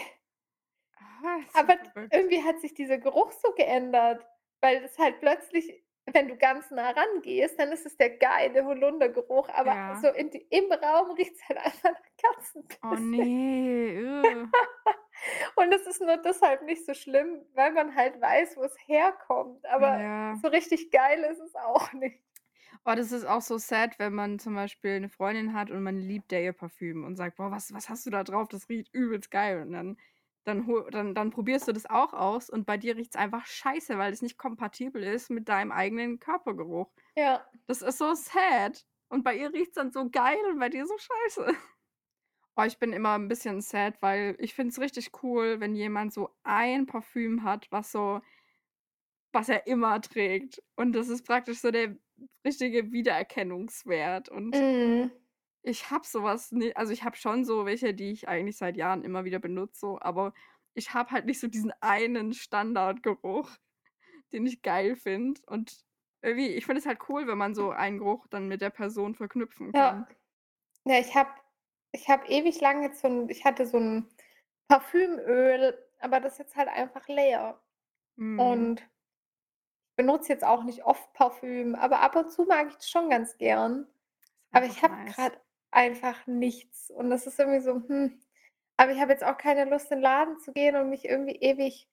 Ah, aber verrückt. irgendwie hat sich dieser Geruch so geändert, weil das halt plötzlich wenn du ganz nah rangehst, dann ist es der geile Holundergeruch, aber Ja. so in die im Raum riecht's halt einfach nach Oh Katzenpisse. ne, äh. *laughs* Und es ist nur deshalb nicht so schlimm, weil man halt weiß, wo's herkommt, aber Ja. so richtig geil ist es auch nicht. Oh, das ist auch so sad, wenn man zum Beispiel 'ne Freundin hat und man liebt der ihr Parfüm und sagt: „Boah, was was hast du da drauf? Das riecht übelst geil.“ Und dann dann dann dann probierst du das auch aus und bei dir riecht's einfach scheiße, weil es nicht kompatibel ist mit deinem eigenen Körpergeruch. Ja. Das ist so sad. Und bei ihr riecht's dann so geil und bei dir so scheiße. Oh, ich bin immer 'n bisschen sad, weil ich finde es richtig cool, wenn jemand so ein Parfüm hat, was so was er immer trägt. Und das ist praktisch so der richtige Wiedererkennungswert. Und Mhm. Ich habe so was ni also, ich habe schon so welche, die ich eigentlich seit Jahren immer wieder benutze so, aber ich habe halt nicht so diesen einen Standardgeruch, *laughs* den ich geil finde. Und irgendwie ich finde es halt cool, wenn man so einen Geruch dann mit der Person verknüpfen kann. Ja. Ja, ich habe ich habe ewig lang jetzt so 'n ich hatte so 'n Parfümöl, aber das ist jetzt halt einfach leer. Mhm. Und benutze jetzt auch nicht oft Parfüm, aber ab und zu mag ich das schon ganz gern. Aber ich habe nice. grad einfach nichts und das ist irgendwie so, hm aber ich habe jetzt auch keine Lust, in 'n Laden zu gehen und mich irgendwie ewig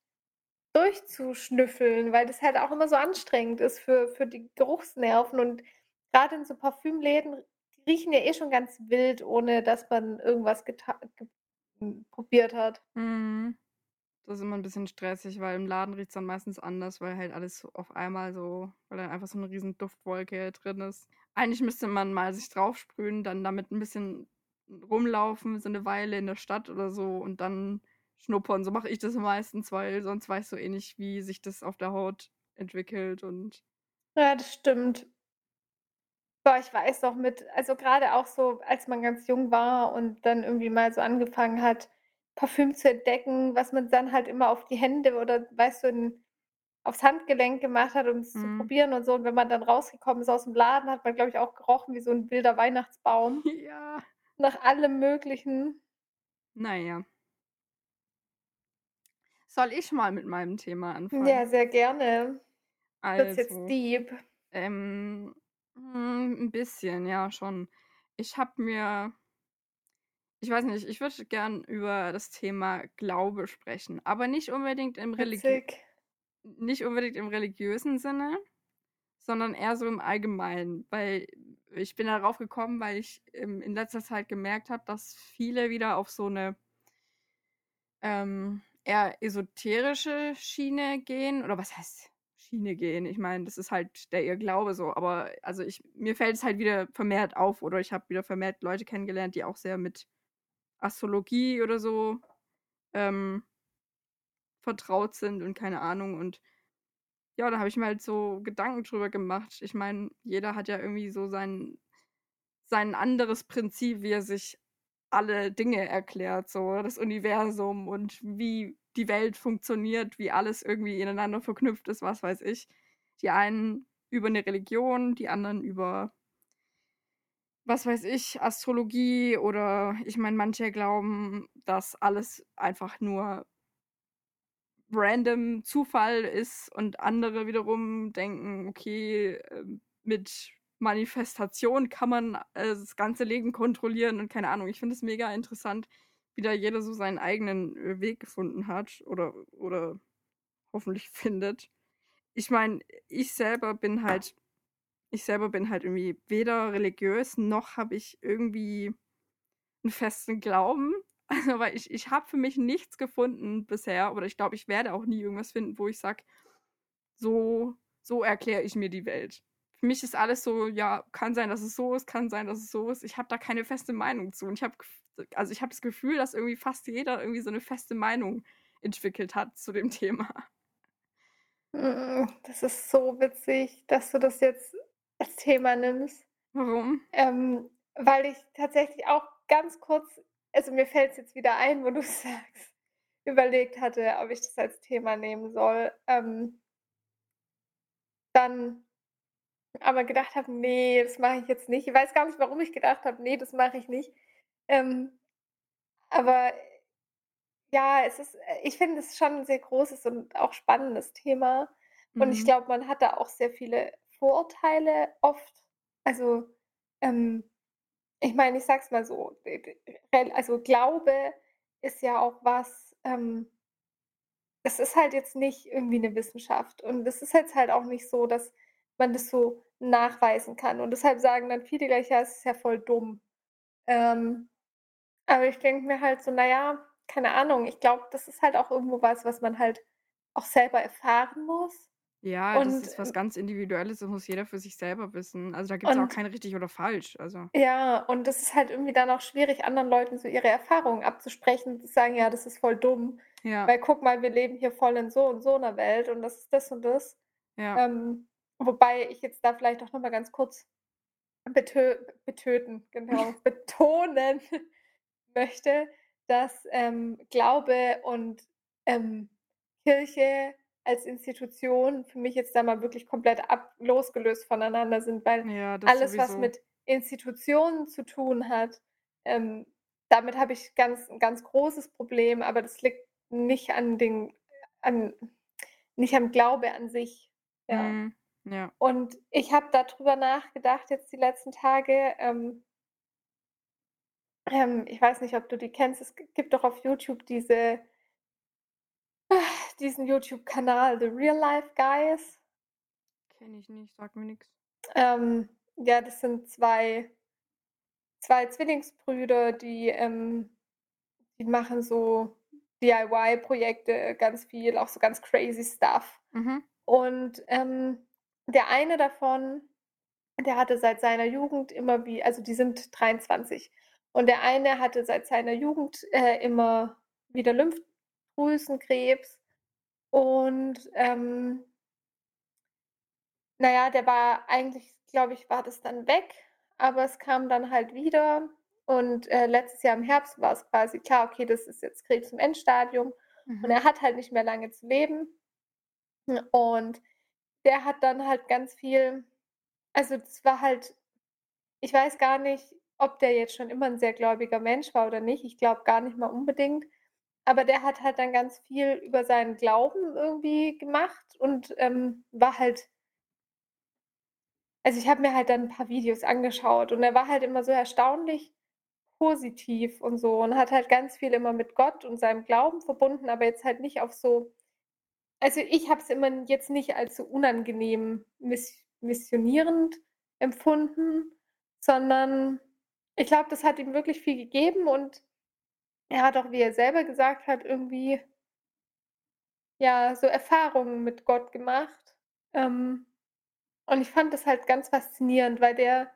durchzuschnüffeln, weil das halt auch immer so anstrengend ist für für die Geruchsnerven und grade in so Parfümläden, die riechen ja eh schon ganz wild, ohne dass man irgendwas probiert hat. Mhm. Das ist immer 'n bisschen stressig, weil im Laden riecht's dann meistens anders, weil halt alles so auf einmal so weil dann einfach so 'ne riesen Duftwolke drin ist. Eigentlich müsste man mal sich draufsprühen, dann damit 'n bisschen rumlaufen, so 'ne Weile in der Stadt oder so und dann schnuppern. So mache ich das meistens, weil sonst weißt du eh nicht, wie sich das auf der Haut entwickelt und Ja, das stimmt. Boah, ich weiß noch mit also, grade auch so, als man ganz jung war und dann irgendwie mal so angefangen hat, Parfüm zu entdecken, was man dann halt immer auf die Hände oder weißt du, in aufs Handgelenk gemacht hat, um's zu Mhm. probieren und so. Und wenn man dann rausgekommen ist aus'm Laden, hat man, glaube ich, auch gerochen wie so 'n wilder Weihnachtsbaum *laughs* Ja. nach allem Möglichen. Na ja. Soll ich mal mit meinem Thema anfangen? Ja, sehr gerne. Wird's jetzt Also, deep? ähm, hm, 'n bisschen, ja, schon. Ich habe mir ich weiß nicht, ich würde gern über das Thema Glaube sprechen, aber nicht unbedingt im religiö Witzig. nicht unbedingt im religiösen Sinne, sondern eher so im Allgemeinen, weil ich bin darauf gekommen, weil ich, ähm, in letzter Zeit gemerkt habe, dass viele wieder auf so 'ne ähm, eher esoterische Schiene gehen oder was heißt Schiene gehen? Ich meine, das ist halt der ihr Glaube so, aber also ich mir fällt es halt wieder vermehrt auf oder ich habe wieder vermehrt Leute kennengelernt, die auch sehr mit Astrologie oder so, ähm vertraut sind und keine Ahnung und ja, da habe ich mir halt so Gedanken drüber gemacht. Ich meine, jeder hat ja irgendwie so sein sein anderes Prinzip, wie er sich alle Dinge erklärt, so das Universum und wie die Welt funktioniert, wie alles irgendwie ineinander verknüpft ist, was weiß ich. Die einen über 'ne Religion, die anderen über was weiß ich, Astrologie oder ich meine, manche glauben, dass alles einfach nur random Zufall ist und andere wiederum denken, okay, ähm, mit Manifestation kann man, äh, das ganze Leben kontrollieren und keine Ahnung. Ich finde es mega interessant, wie da jeder so seinen eigenen, äh, Weg gefunden hat oder oder hoffentlich *laughs* findet. Ich meine, ich selber bin halt ich selber bin halt irgendwie weder religiös, noch habe ich irgendwie 'n festen Glauben. *laughs* Also, weil ich ich habe für mich nichts gefunden bisher oder ich glaube, ich werde auch nie irgendwas finden, wo ich sage: „So so erkläre ich mir die Welt.“ Für mich ist alles so, ja, kann sein, dass es so ist, kann sein, dass es so ist. Ich habe da keine feste Meinung zu und ich habe also, ich habe das Gefühl, dass irgendwie fast jeder irgendwie so 'ne feste Meinung entwickelt hat zu dem *laughs* Thema. Hm, das ist so witzig, dass du das jetzt als Thema nimmst. Warum? Ähm, weil ich tatsächlich auch ganz kurz also, mir fällt's jetzt wieder ein, wo du's *laughs* sagst, überlegt hatte, ob ich das als Thema nehmen soll, ähm dann aber gedacht habe: „Ne, das mache ich jetzt nicht.“ Ich weiß gar nicht, warum ich gedacht habe: „Ne, das mache ich nicht.“ Ähm, aber ja, es ist äh, ich finde es schon 'n sehr großes und auch spannendes Thema und ich Mhm. glaube, man hat da auch sehr viele Vorurteile oft. Also, ähm, ich meine, ich sage es mal so, also, Glaube ist ja auch was, ähm es ist halt jetzt nicht irgendwie 'ne Wissenschaft und es ist jetzt halt auch nicht so, dass man das so nachweisen kann und deshalb sagen dann viele gleich: „Ja, es ist ja voll dumm.“ Ähm, aber ich denke mir halt so: „Na ja, keine Ahnung.“ Ich glaube, das ist halt auch irgendwo was, was man halt auch selber erfahren muss Ja, das und, ist was ähm ganz Individuelles, das muss jeder für sich selber wissen. Also, da gibt's auch und kein richtig oder falsch, also ja, und das ist halt irgendwie dann auch schwierig, anderen Leuten so ihre Erfahrungen abzusprechen, die sagen: „Ja, das ist voll dumm, Ja. weil guck mal, wir leben hier voll in so und so 'ner Welt und das ist das und das.“ Ja. Ähm, wobei ich jetzt da vielleicht auch noch mal ganz kurz betö betöten, genau, *laughs* betonen *laughs* möchte, dass, ähm, Glaube und, ähm, Kirche als Institution für mich jetzt da mal wirklich komplett ab losgelöst voneinander sind, weil Ja, alles, was sowieso. mit Institutionen zu tun hat, ähm, damit habe ich ganz 'n ganz großes Problem, aber das liegt nicht an den an nicht am Glaube an sich, ja. Mhm, ja. Und ich habe da drüber nachgedacht jetzt die letzten Tage, ähm ähm, ich weiß nicht, ob du die kennst. Es gibt doch auf YouTube diese diesen YouTube-Kanal „The Real Life Guys“. Kenne ich nicht, sagt mir nix. Ähm, ja, das sind 2 2 Zwillingsbrüder, die, ähm die machen so DIY-Projekte ganz viel, auch so ganz crazy Stuff. Mhm. Und, ähm, der eine davon, der hatte seit seiner Jugend immer wie also, die sind 23 und der eine hatte seit seiner Jugend, äh, immer wieder Lymphdrüsenkrebs und, ähm na ja, der war eigentlich glaube ich, war das dann weg, aber es kam dann halt wieder und, äh, letztes Jahr im Herbst war's quasi klar: „Okay, das ist jetzt Krebs im Endstadium“ und Mhm. er hat halt nicht mehr lange zu leben. Und der hat dann halt ganz viel also, das war halt ich weiß gar nicht, ob der jetzt schon immer 'n sehr gläubiger Mensch war oder nicht. Ich glaube gar nicht mal unbedingt. Aber der hat halt dann ganz viel über seinen Glauben irgendwie gemacht und, ähm, war halt also, ich habe mir halt dann 'n paar Videos angeschaut und er war halt immer so erstaunlich positiv und so und hat halt ganz viel immer mit Gott und seinem Glauben verbunden, aber jetzt halt nicht auf so also, ich habe es immer jetzt nicht als so unangenehm miss missionierend empfunden, sondern ich glaube, das hat ihm wirklich viel gegeben und er hat auch, wie er selber gesagt hat, irgendwie ja, so Erfahrungen mit Gott gemacht. Ähm, und ich fand das halt ganz faszinierend, weil der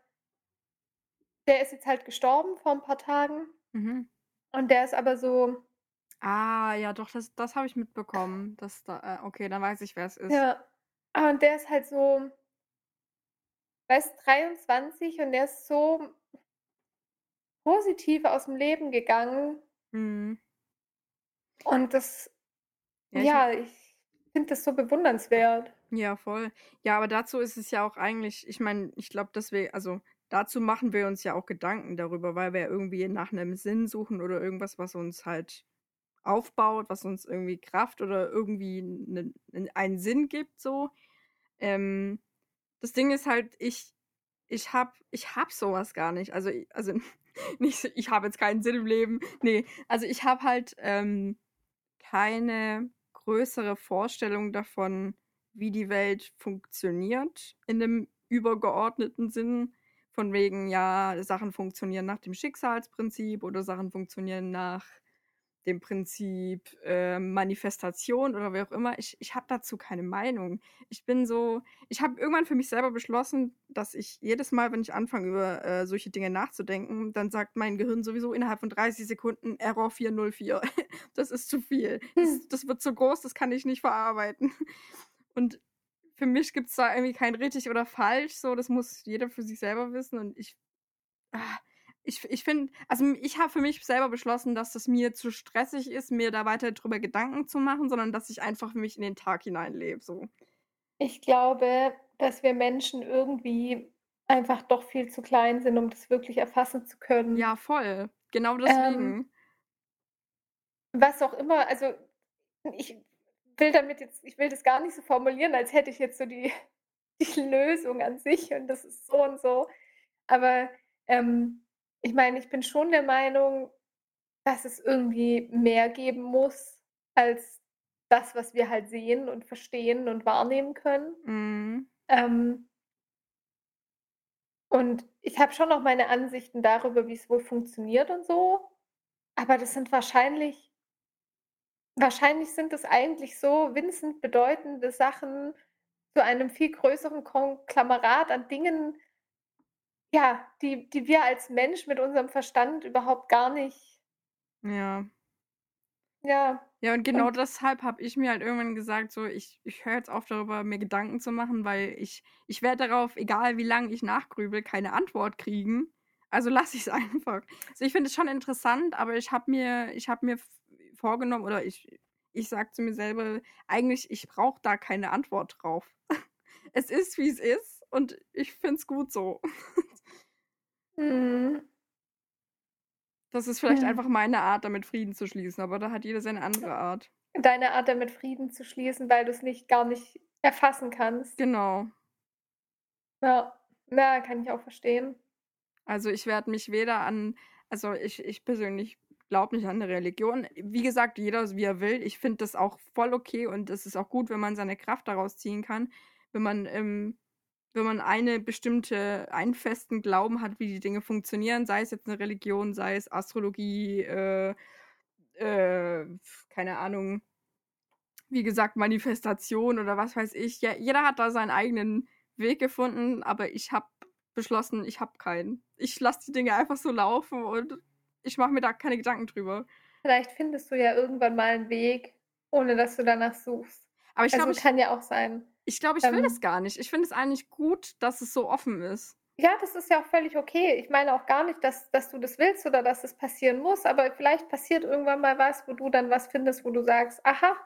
der ist jetzt halt gestorben vor 'n paar Tagen Mhm. und der ist aber so Ah, ja doch, das das habe ich mitbekommen, dass da äh, okay, dann weiß ich, wer's ist. Ja, ah, und der ist halt so ist 23 und der ist so positiv aus'm Leben gegangen. Mhm. Und das Ja, ich ja, ich finde das so bewundernswert. Ja, voll. Ja, aber dazu ist es ja auch eigentlich ich meine, ich glaube, dass wir also, dazu machen wir uns ja auch Gedanken darüber, weil wir ja irgendwie nach 'nem Sinn suchen oder irgendwas, was uns halt aufbaut, was uns irgendwie Kraft oder irgendwie 'nen einen Sinn gibt so. Ähm, das Ding ist halt, ich ich habe ich habe so was gar nicht. Also also *laughs* nicht ich habe jetzt keinen Sinn im Leben. Ne, also ich habe halt, ähm, keine größere Vorstellung davon, wie die Welt funktioniert in 'nem übergeordneten Sinn. Von wegen, ja, Sachen funktionieren nach dem Schicksalsprinzip oder Sachen funktionieren nach dem Prinzip, äh, Manifestation oder wie auch immer. Ich ich habe dazu keine Meinung. Ich bin so ich habe irgendwann für mich selber beschlossen, dass ich jedes Mal, wenn ich anfange, über, äh, solche Dinge nachzudenken, dann sagt mein Gehirn sowieso innerhalb von 30 Sekunden Error 404. *laughs* Das ist zu viel. Hm. Das das wird zu groß, das kann ich nicht verarbeiten. Und für mich gibt's da irgendwie kein richtig oder falsch so, das muss jeder für sich selber wissen und ich ah, ich ich finde also, ich habe für mich selber beschlossen, dass das mir zu stressig ist, mir da weiter drüber Gedanken zu machen, sondern dass ich einfach für mich in den Tag hineinlebe so. Ich glaube, dass wir Menschen irgendwie einfach doch viel zu klein sind, um das wirklich erfassen zu können. Ja, voll. Genau Ähm deswegen. was auch immer also, ich will damit jetzt ich will das gar nicht so formulieren, als hätte ich jetzt so die *laughs* die Lösung an sich und das ist so und so. Aber, ähm, ich meine, ich bin schon der Meinung, dass es irgendwie mehr geben muss als das, was wir halt sehen und verstehen und wahrnehmen können. Mhm. Ähm und ich habe schon noch meine Ansichten darüber, wie's wohl funktioniert und so, aber das sind wahrscheinlich wahrscheinlich sind das eigentlich so winzend bedeutende Sachen zu einem viel größeren Konklamerat an Dingen ja, die die wir als Mensch mit unserem Verstand überhaupt gar nicht Ja. Ja, Ja, und genau und deshalb habe ich mir halt irgendwann gesagt, so, ich ich höre jetzt auf, darüber mir Gedanken zu machen, weil ich ich werde darauf, egal wie lang ich nachgrübele, keine Antwort kriegen. Also lasse ich's *laughs* einfach. Also, ich finde es schon interessant, aber ich habe mir ich habe mir vorgenommen oder ich ich sage zu mir selber: „Eigentlich, ich brauche da keine Antwort drauf.“ *laughs* Es ist, wie's ist und ich finde es gut so. *laughs* Mhm. Das ist vielleicht Ja. einfach meine Art, damit Frieden zu schließen, aber da hat jeder seine andere Art. Deine Art, damit Frieden zu schließen, weil du's nicht gar nicht erfassen kannst. Genau. Ja, ja, kann ich auch verstehen. Also, ich werde mich weder an also, ich ich persönlich glaube nicht an 'ne Religion. Wie gesagt, jeder wie er will. Ich finde das auch voll okay und es ist auch gut, wenn man seine Kraft daraus ziehen kann, wenn man ähm, wenn man eine bestimmte einen festen Glauben hat, wie die Dinge funktionieren, sei es jetzt 'ne Religion, sei es Astrologie, äh, äh, keine Ahnung wie gesagt, Manifestation oder was weiß ich. Ja, jeder hat da seinen eigenen Weg gefunden, aber ich habe beschlossen, ich habe keinen. Ich lasse die Dinge einfach so laufen und ich mache mir da keine Gedanken drüber. Vielleicht findest du ja irgendwann mal 'n Weg, ohne dass du danach suchst. Aber ich Also, glaube, kann ja auch sein. Ich glaube, ich will das Ähm gar nicht. Ich finde es eigentlich gut, dass es so offen ist. Ja, das ist ja auch völlig okay. Ich meine auch gar nicht, dass dass du das willst oder dass es passieren muss, aber vielleicht passiert irgendwann mal was, wo du dann was findest, wo du sagst: „Aha“,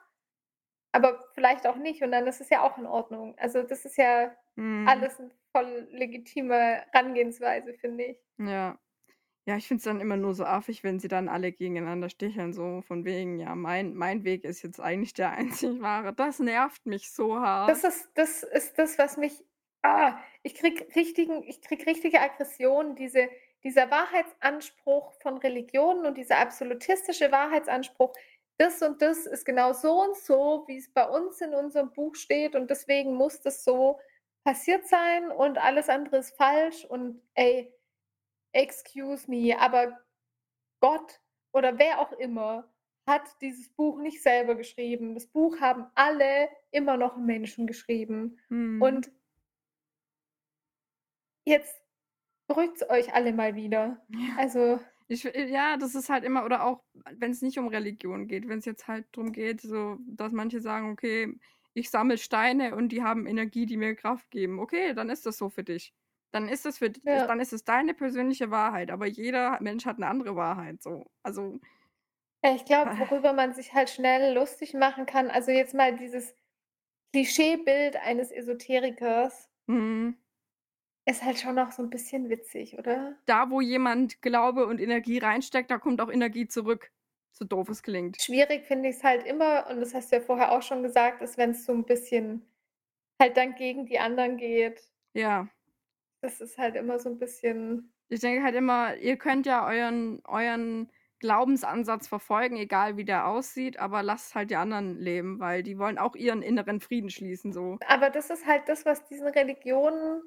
aber vielleicht auch nicht und dann ist es ja auch in Ordnung. Also, das ist ja Mhm. alles 'n voll legitime Herangehensweise, finde ich. Ja. Ja, ich finde es dann immer nur so affig, wenn sie dann alle gegeneinander sticheln, so von wegen: „Ja, mein mein Weg ist jetzt eigentlich der *laughs* einzig wahre.“ Das nervt mich so hart. Das ist das ist das, was mich ah, ich kriege richtigen ich kriege richtige Aggression, diese dieser Wahrheitsanspruch von Religionen und dieser absolutistische Wahrheitsanspruch, das und das ist genau so und so, wie es bei uns in unserem Buch steht und deswegen muss das so passiert sein und alles andere ist falsch und ey, excuse me, aber Gott oder wer auch immer hat dieses Buch nicht selber geschrieben. Das Buch haben alle immer noch Menschen geschrieben. Mhm. Und jetzt beruhigt's euch alle mal wieder. Ja. Also Ich fi ja, das ist halt immer oder auch, wenn es nicht um Religion geht, wenn es jetzt halt drum geht, so, dass manche sagen: „Okay, ich sammle Steine und die haben Energie, die mir Kraft geben.“ Okay, dann ist das so für dich. Dann ist das für d Ja. dann ist es deine persönliche Wahrheit, aber jeder Mensch hat 'ne andere Wahrheit so. Also ich glaube, worüber man sich halt schnell lustig machen kann also jetzt mal dieses Klischeebild eines Esoterikers Mhm. ist halt schon noch so 'n bisschen witzig, oder? Da, wo jemand Glaube und Energie reinsteckt, da kommt auch Energie zurück, so doof es klingt. Schwierig finde ich's halt immer, und das hast du ja vorher auch schon gesagt, ist, wenn's so 'n bisschen halt dann gegen die anderen geht. Ja. Das ist halt immer so 'n bisschen Ich denke halt immer, ihr könnt ja euren euren Glaubensansatz verfolgen, egal wie der aussieht, aber lasst halt die anderen leben, weil die wollen auch ihren inneren Frieden schließen so. Aber das ist halt das, was diesen Religionen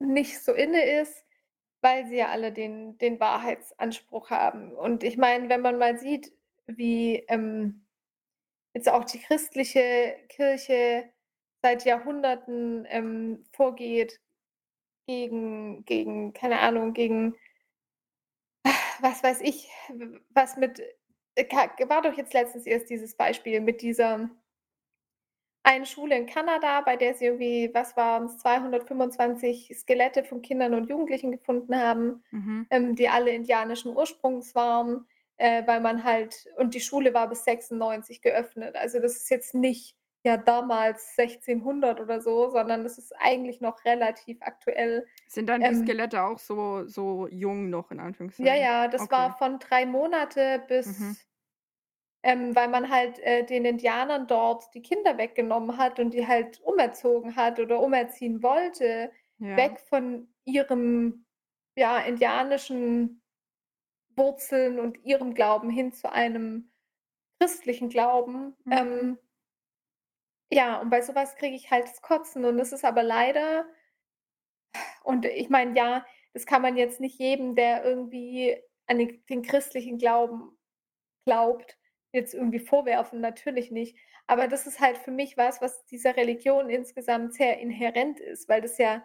nicht so inne ist, weil sie ja alle den den Wahrheitsanspruch haben. Und ich meine, wenn man mal sieht, wie, ähm, jetzt auch die christliche Kirche seit Jahrhunderten, ähm, vorgeht gegen gegen keine Ahnung, gegen was weiß ich, was mit äh, war doch jetzt letztens erst dieses Beispiel mit dieser einen Schule in Kanada, bei der sie irgendwie, was waren's, 225 Skelette von Kindern und Jugendlichen gefunden haben, Mhm. ähm, die alle indianischen Ursprungs waren, äh, weil man halt und die Schule war bis 96 geöffnet. Also, das ist jetzt nicht, ja, damals 1600 oder so, sondern das ist eigentlich noch relativ aktuell. Sind dann die Ähm Skelette auch so so jung noch in Ja, Anführungszeichen? ja, das Okay. war von 3 Monate Mhm. bis ähm, weil man halt, äh, den Indianern dort die Kinder weggenommen hat und die halt umerzogen hat oder umerziehen wollte, Ja. weg von ihrem, ja, indianischen Wurzeln und ihrem Glauben hin zu einem christlichen Glauben. Mhm. Ähm ja, und bei so was kriege ich halt das Kotzen und das ist aber leider und ich meine, ja, das kann man jetzt nicht jedem, der irgendwie an den den christlichen Glauben glaubt, jetzt irgendwie vorwerfen, natürlich nicht. Aber das ist halt für mich was, was dieser Religion insgesamt sehr inhärent ist, weil das ja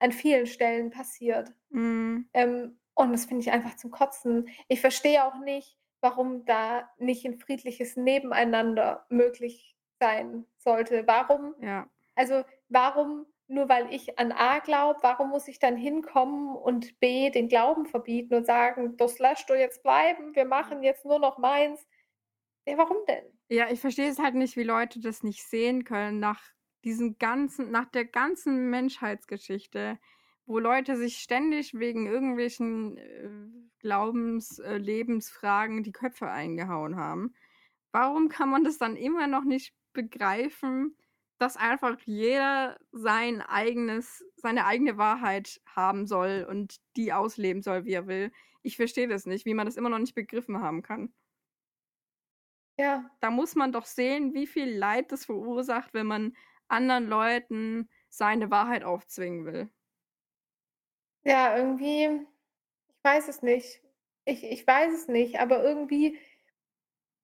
an vielen Stellen passiert. Mhm. Ähm, und das finde ich einfach zum Kotzen. Ich verstehe auch nicht, warum da nicht 'n friedliches Nebeneinander möglich sein sollte. Warum Ja. also, warum nur weil ich an A glaube, warum muss ich dann hinkommen und B den Glauben verbieten und sagen: „Das lässt du jetzt bleiben, wir machen jetzt nur noch meins.“ Ja, warum denn? Ja, ich verstehe es halt nicht, wie Leute das nicht sehen können nach diesen ganzen nach der ganzen Menschheitsgeschichte, wo Leute sich ständig wegen irgendwelchen, äh, Glaubens äh, Lebensfragen die Köpfe eingehauen haben. Warum kann man das dann immer noch nicht begreifen, dass einfach jeder sein eigenes seine eigene Wahrheit haben soll und die ausleben soll, wie er will? Ich verstehe das nicht, wie man das immer noch nicht begriffen haben kann. Ja. Da muss man doch sehen, wie viel Leid das verursacht, wenn man anderen Leuten seine Wahrheit aufzwingen will. Ja, irgendwie ich weiß es nicht. Ich ich weiß es nicht, aber irgendwie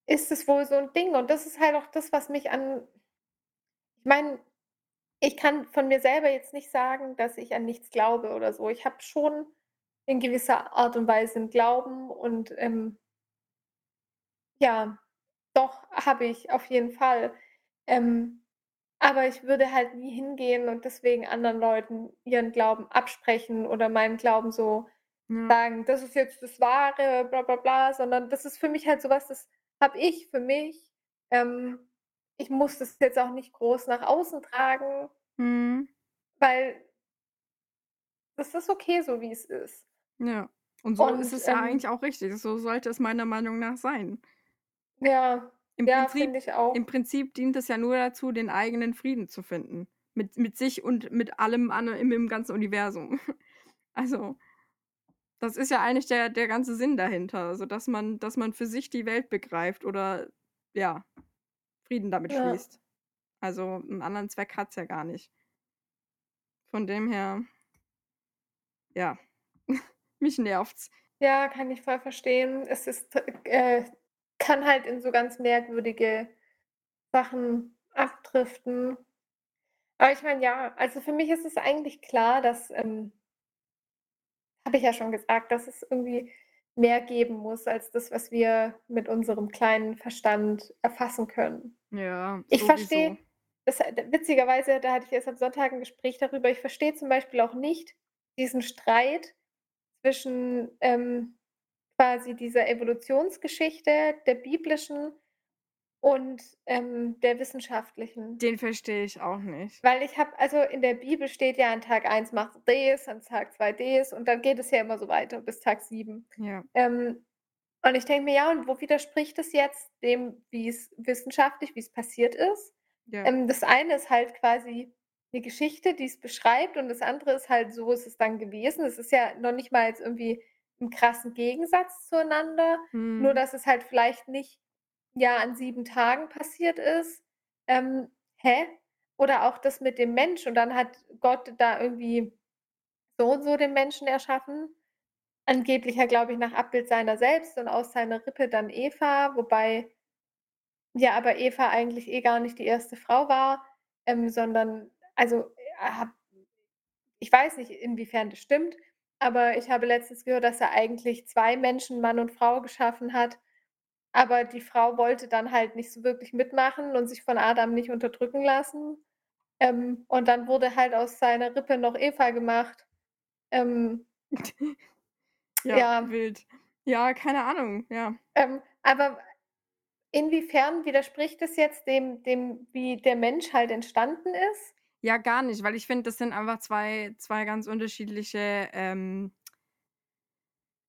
ist es wohl so 'n Ding und das ist halt auch das, was mich an ich meine, ich kann von mir selber jetzt nicht sagen, dass ich an nichts glaube oder so. Ich habe schon in gewisser Art und Weise 'n Glauben und, ähm ja, doch, habe ich auf jeden Fall. Ähm, aber ich würde halt nie hingehen und deswegen anderen Leuten ihren Glauben absprechen oder meinen Glauben so Ja. sagen: „Das ist jetzt das Wahre, bla bla bla“, sondern das ist für mich halt so was, das habe ich für mich. Ähm, ich muss das jetzt auch nicht groß nach außen tragen Mhm. weil das ist okay so, wie es ist. Ja. Und so Und, ist es ja ähm eigentlich auch richtig. So sollte es meiner Meinung nach sein. Ja, Im ja, Prinzip finde ich auch. im Prinzip dient es ja nur dazu, den eigenen Frieden zu finden. Mit mit sich und mit allem anderen im im ganzen Universum. *laughs* Also, das ist ja eigentlich der der ganze Sinn dahinter, also, dass man dass man für sich die Welt begreift oder, ja, Frieden damit Ja. schließt. Also, 'n anderen Zweck hat's ja gar nicht. Von dem her ja, *laughs* mich nervt's. Ja, kann ich voll verstehen. Es ist äh, kann halt in so ganz merkwürdige Sachen abdriften. Aber ich meine, ja, also für mich ist es eigentlich klar, dass, ähm habe ich ja schon gesagt, dass es irgendwie mehr geben muss als das, was wir mit unserem kleinen Verstand erfassen können. Ja, Ich verstehe witzigerweise, da hatte ich erst am Sonntag 'n Gespräch darüber, ich verstehe zum Beispiel auch nicht diesen Streit zwischen, ähm, quasi dieser Evolutionsgeschichte, der biblischen und, ähm, der wissenschaftlichen. Den verstehe ich auch nicht. Weil ich habe also in der Bibel steht ja, an Tag 1 machst du das, an Tag 2 das und dann geht es ja immer so weiter bis Tag 7. Ja. Ähm, und ich denke mir: „Ja, und wo widerspricht das jetzt dem, wie's wissenschaftlich wie's passiert ist?“ Ja. Ähm, das eine ist halt quasi 'ne Geschichte, die's beschreibt und das andere ist halt, so ist es dann gewesen. Es ist ja noch nicht mal jetzt irgendwie im krassen Gegensatz zueinander, nur Mhm. dass es halt vielleicht nicht, ja, an 7 Tagen passiert ist. Ähm, hä? Oder auch das mit dem Mensch und dann hat Gott da irgendwie so und so den Menschen erschaffen. Angeblich ja, glaube ich, nach Abbild seiner selbst und aus seiner Rippe dann Eva, wobei ja, aber Eva eigentlich eh gar nicht die erste Frau war, ähm, sondern also, habe ich weiß nicht, inwiefern das stimmt, aber ich habe letztens gehört, dass er eigentlich 2 Menschen, Mann und Frau, geschaffen hat, aber die Frau wollte dann halt nicht so wirklich mitmachen und sich von Adam nicht unterdrücken lassen. Ähm, und dann wurde halt aus seiner Rippe noch Eva gemacht. Ähm *laughs* Ja, Ja. wild. Ja, keine Ahnung, ja. Ähm, aber inwiefern widerspricht es jetzt dem dem, wie der Mensch halt entstanden ist? Ja, gar nicht, weil ich finde, das sind einfach zwei zwei ganz unterschiedliche, ähm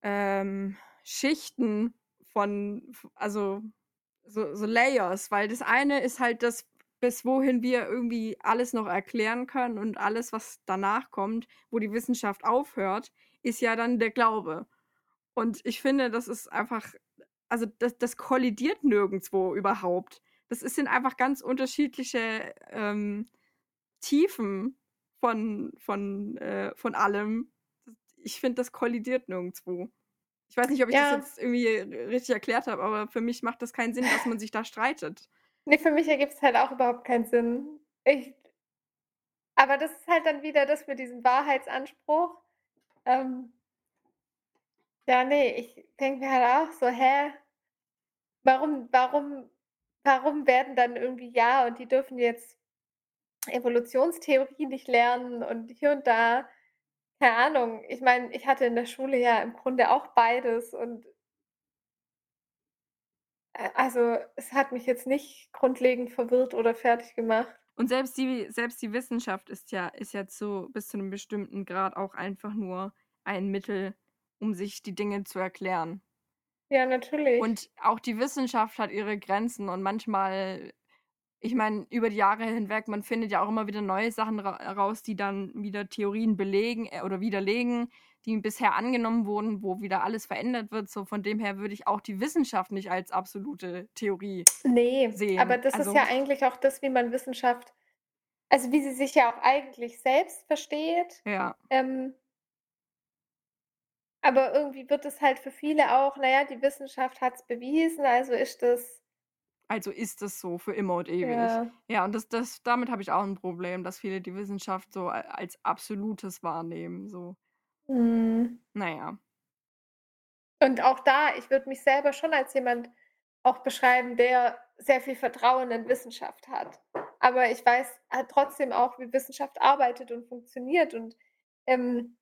ähm, Schichten von also, so so Layers, weil das eine ist halt das, bis wohin wir irgendwie alles noch erklären können und alles, was danach kommt, wo die Wissenschaft aufhört, ist ja dann der Glaube. Und ich finde, das ist einfach also, das das kollidiert nirgendwo überhaupt. Das sind einfach ganz unterschiedliche, ähm, Tiefen von von, äh von allem. Ich finde, das kollidiert nirgendwo. Ich weiß nicht, ob ich das Ja. jetzt irgendwie richtig erklärt habe, aber für mich macht das keinen Sinn, dass man sich da streitet. Ne, für mich ergibt's halt auch überhaupt keinen Sinn. Ich aber das ist halt dann wieder das mit diesem Wahrheitsanspruch. Ähm ja, ne, ich denke mir halt auch so: „Hä? Warum warum warum werden dann irgendwie ja, und die dürfen jetzt Evolutionstheorie nicht lernen und hier und da“ keine Ahnung. Ich meine, ich hatte in der Schule ja im Grunde auch beides und äh, also, es hat mich jetzt nicht grundlegend verwirrt oder fertiggemacht. Und selbst die selbst die Wissenschaft ist ja ist ja zu bis zu 'nem bestimmten Grad auch einfach nur ein Mittel, um sich die Dinge zu erklären. Ja, natürlich. Und auch die Wissenschaft hat ihre Grenzen und manchmal ich meine, über die Jahre hinweg, man findet ja auch immer wieder neue Sachen ra raus, die dann wieder Theorien belegen äh, oder widerlegen, die bisher angenommen wurden, wo wieder alles verändert wird. So von dem her würde ich auch die Wissenschaft nicht als absolute Theorie Ne, sehen. aber das ist Also ja eigentlich auch das, wie man Wissenschaft also, wie sie sich ja auch eigentlich selbst versteht. Ja. Ähm aber irgendwie wird es halt für viele auch na ja, die Wissenschaft hat's bewiesen, also ist das Also ist es so für immer und ewig. Ja. Ja, und das das damit habe ich auch 'n Problem, dass viele die Wissenschaft so a als Absolutes wahrnehmen, so. Mhm. Na ja. Und auch da, ich würde mich selber schon als jemand auch beschreiben, der sehr viel Vertrauen in Wissenschaft hat. Aber ich weiß halt trotzdem auch, wie Wissenschaft arbeitet und funktioniert und, ähm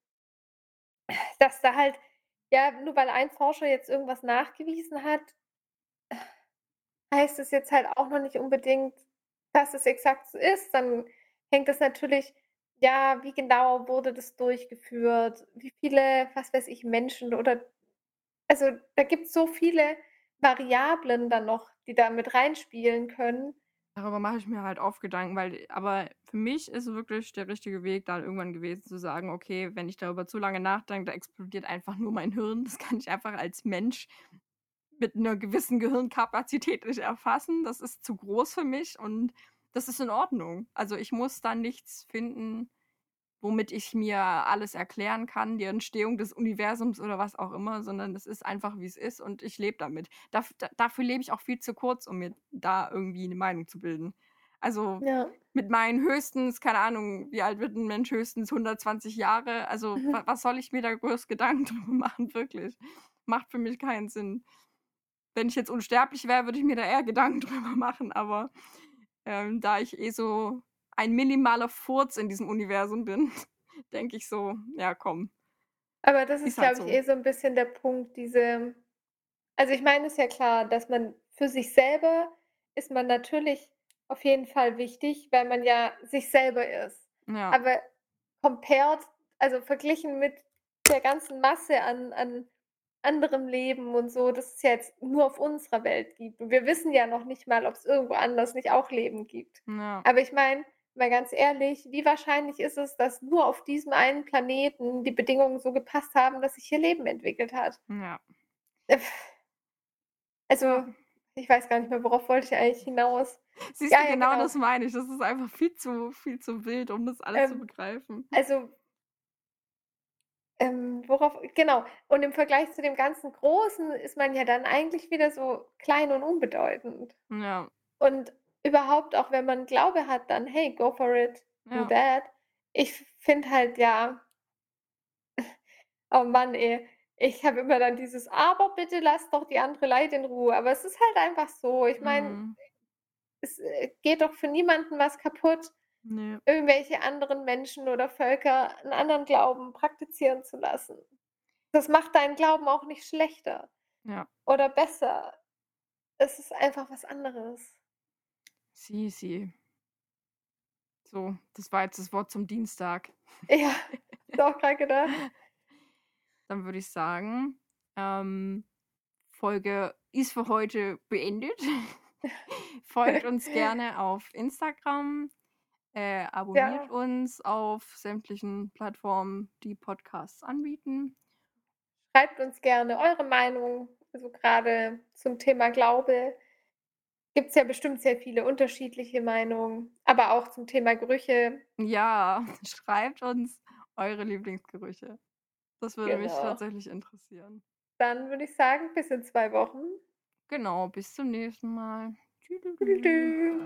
dass da halt ja, nur weil ein Forscher jetzt irgendwas nachgewiesen hat heißt es jetzt halt auch noch nicht unbedingt, dass es exakt so ist. Dann hängt das natürlich ja, wie genau wurde das durchgeführt? Wie viele, was weiß ich, Menschen oder also, da gibt's so viele Variablen dann noch, die da mit reinspielen können. Darüber mache ich mir halt oft Gedanken, weil aber für mich ist wirklich der richtige Weg dann irgendwann gewesen zu sagen: „Okay, wenn ich darüber zu lange nachdenke, da explodiert einfach nur mein Hirn. Das kann ich einfach als Mensch mit einer gewissen Gehirnkapazität nicht erfassen. Das ist zu groß für mich und das ist in Ordnung. Also, ich muss da nichts finden, womit ich mir alles erklären kann, die Entstehung des Universums oder was auch immer, sondern es ist einfach, wie es ist und ich lebe damit. Daf da dafür lebe ich auch viel zu kurz, um mir da irgendwie eine Meinung zu bilden. Also, Ja. mit meinen höchstens keine Ahnung, wie alt wird ein Mensch? Höchstens 120 Jahre. Also, *laughs* wa was soll ich mir da groß Gedanken *laughs* drüber machen, wirklich? Macht für mich keinen Sinn. Wenn ich jetzt unsterblich wäre, würde ich mir da eher Gedanken *laughs* drüber machen, aber, ähm, da ich eh so ein minimaler Furz in diesem Universum bin, *laughs* denke ich so: „Ja, komm, Aber das ist, ist halt glaube ich, so.“ eh so 'n bisschen der Punkt, diese also, ich meine, ist ja klar, dass man für sich selber ist man natürlich auf jeden Fall wichtig, weil man ja sich selber ist. Ja. Aber compared also, verglichen mit der ganzen Masse an an anderem Leben und so, das es ja jetzt nur auf unserer Welt gibt. Und wir wissen ja noch nicht mal, ob's irgendwo anders nicht auch Leben gibt. Ja. Aber ich meine, mal ganz ehrlich, wie wahrscheinlich ist es, dass nur auf diesem einen Planeten die Bedingungen so gepasst haben, dass sich hier Leben entwickelt hat? Ja. Äh, also, ich weiß gar nicht mehr, worauf wollte ich eigentlich hinaus? Siehst Ja, du, ja, genau genau. das meine ich. Das ist einfach viel zu viel zu wild, um das alles zu Ähm, begreifen. also ähm, worauf genau. Und im Vergleich zu dem ganzen Großen ist man ja dann eigentlich wieder so klein und unbedeutend. Ja. Und überhaupt auch, wenn man Glaube hat, dann: „Hey, go for it, do Ja. that.“ Ich finde halt, ja *laughs* oh Mann, ey, ich habe immer dann dieses: „Aber bitte lasst doch die andere Leid in Ruhe.“ Aber es ist halt einfach so. Ich meine, Mhm. es, äh, geht doch für niemanden was kaputt, Ne. irgendwelche anderen Menschen oder Völker 'n anderen Glauben praktizieren zu lassen. Das macht deinen Glauben auch nicht schlechter Ja. oder besser. Es ist einfach was anderes. Sie, sie. So, das war jetzt das Wort zum Dienstag. Ja, ich auch grad gedacht. Dann würde ich sagen, ähm, Folge ist für heute beendet. *laughs* Folgt uns gerne auf Instagram, äh, abonniert Ja. uns auf sämtlichen Plattformen, die Podcasts anbieten. Schreibt uns gerne eure Meinung, also grade zum Thema Glaube. Gibt's ja bestimmt sehr viele unterschiedliche Meinungen, aber auch zum Thema Gerüche. Ja, *laughs* schreibt uns eure Lieblingsgerüche. Das würde mich Genau. tatsächlich interessieren. Dann würde ich sagen, bis in 2 Wochen. Genau, bis zum nächsten Mal. Tschüdelü.